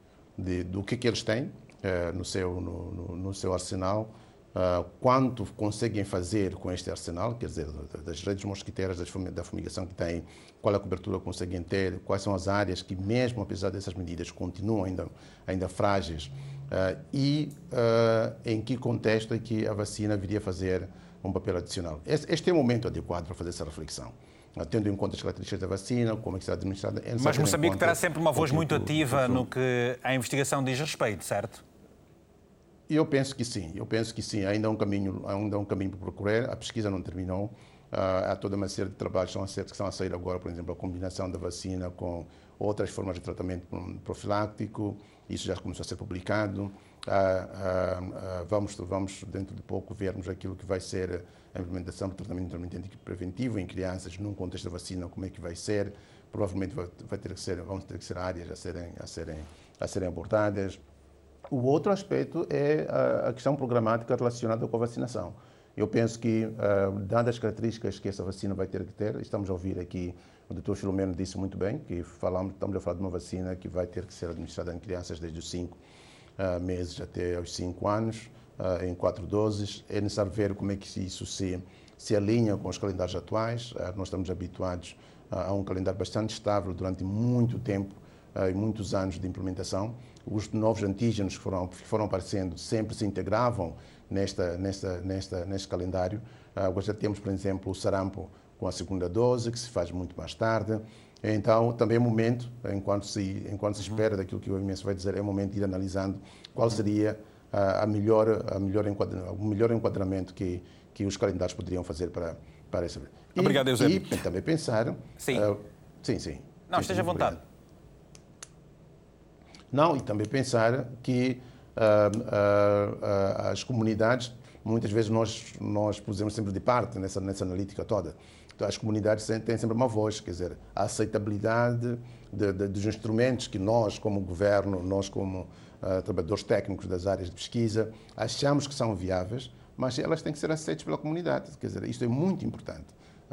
do que, que eles têm uh, no, seu, no, no, no seu arsenal, Uh, quanto conseguem fazer com este arsenal, quer dizer, das redes mosquiteiras, da fumigação que têm, qual a cobertura conseguem ter, quais são as áreas que, mesmo apesar dessas medidas, continuam ainda, ainda frágeis Uh, e uh, em que contexto é que a vacina viria a fazer um papel adicional. Este, este é o momento adequado para fazer essa reflexão. Tendo em conta as características da vacina, como é que será administrada. É Mas Moçambique terá sempre uma voz muito ativa no que a investigação diz respeito, certo? Eu penso que sim, eu penso que sim. Ainda há um caminho, ainda um caminho para procurar. A pesquisa não terminou. há toda uma série de trabalhos que estão, a sair agora, por exemplo, a combinação da vacina com outras formas de tratamento profiláctico, isso já começou a ser publicado. Ah, ah, vamos, vamos, dentro de pouco, vermos aquilo que vai ser a implementação do tratamento intermitente preventivo em crianças, num contexto da vacina, como é que vai ser. Provavelmente vai ter que ser, vão ter que ser áreas a serem, a serem, a serem abordadas. O outro aspecto é a, questão programática relacionada com a vacinação. Eu penso que, uh, dadas as características que essa vacina vai ter que ter, estamos a ouvir aqui o doutor Filomeno disse muito bem que falamos, estamos a falar de uma vacina que vai ter que ser administrada em crianças desde os 5 uh, ah, meses até aos 5 anos, uh, em quatro doses. É necessário ver como é que isso se, se alinha com os calendários atuais. Nós estamos habituados a um calendário bastante estável durante muito tempo e muitos anos de implementação. Os novos antígenos que foram, que foram aparecendo sempre se integravam nesta, nesta, nesta, neste calendário. Uh, já temos, por exemplo, o sarampo com a segunda dose, que se faz muito mais tarde. Então, também é momento, enquanto se, enquanto se uhum. espera daquilo que o OMS vai dizer, é momento de ir analisando qual seria a, a melhor, a melhor o melhor enquadramento que, que os calendários poderiam fazer para, para essa. E, Obrigado, Eusébio. E também pensar. Sim. Uh, sim, sim. Não, esteja à vontade. Obrigado. Não, e também pensar que uh, uh, as comunidades, muitas vezes nós, nós pusemos sempre de parte nessa, nessa analítica toda as comunidades têm sempre uma voz, quer dizer, a aceitabilidade de, de, dos instrumentos que nós, como governo, nós como trabalhadores técnicos das áreas de pesquisa, achamos que são viáveis, mas elas têm que ser aceitas pela comunidade. Quer dizer, isto é muito importante.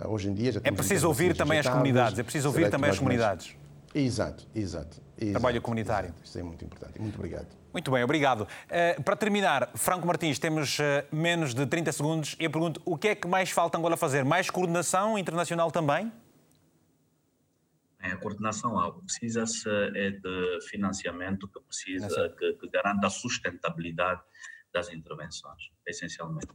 Hoje em dia já É preciso ouvir também as comunidades, é preciso ouvir também as comunidades. Exato, exato, exato. Trabalho comunitário. Exato. Isso é muito importante. Muito obrigado. Muito bem, obrigado. Uh, para terminar, Franco Martins, temos uh, menos de 30 segundos e eu pergunto o que é que mais falta Angola fazer? Mais coordenação internacional também? A coordenação há. Precisa-se é de financiamento que precisa, que, que garanta a sustentabilidade das intervenções, essencialmente.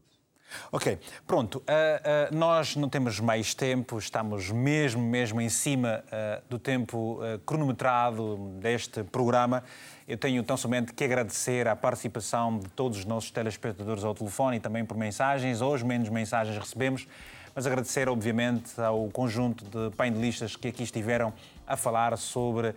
Ok, pronto. Uh, uh, nós não temos mais tempo, estamos mesmo, mesmo em cima uh, do tempo cronometrado deste programa. Eu tenho tão somente que agradecer a participação de todos os nossos telespectadores ao telefone e também por mensagens. Hoje menos mensagens recebemos, mas agradecer, obviamente, ao conjunto de painelistas que aqui estiveram a falar sobre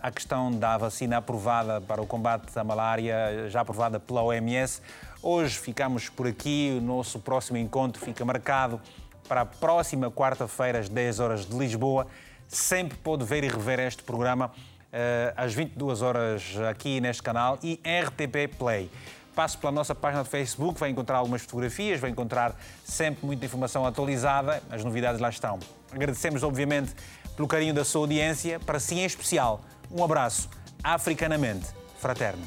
a questão da vacina aprovada para o combate à malária, já aprovada pela OMS. Hoje ficamos por aqui, o nosso próximo encontro fica marcado para a próxima quarta-feira, às 10 horas de Lisboa. sempre pode ver e rever este programa uh, às 22 horas aqui neste canal e RTP Play. Passe pela nossa página de Facebook, vai encontrar algumas fotografias, vai encontrar sempre muita informação atualizada, as novidades lá estão. Agradecemos, obviamente, pelo carinho da sua audiência, para si em especial. Um abraço, africanamente fraterno.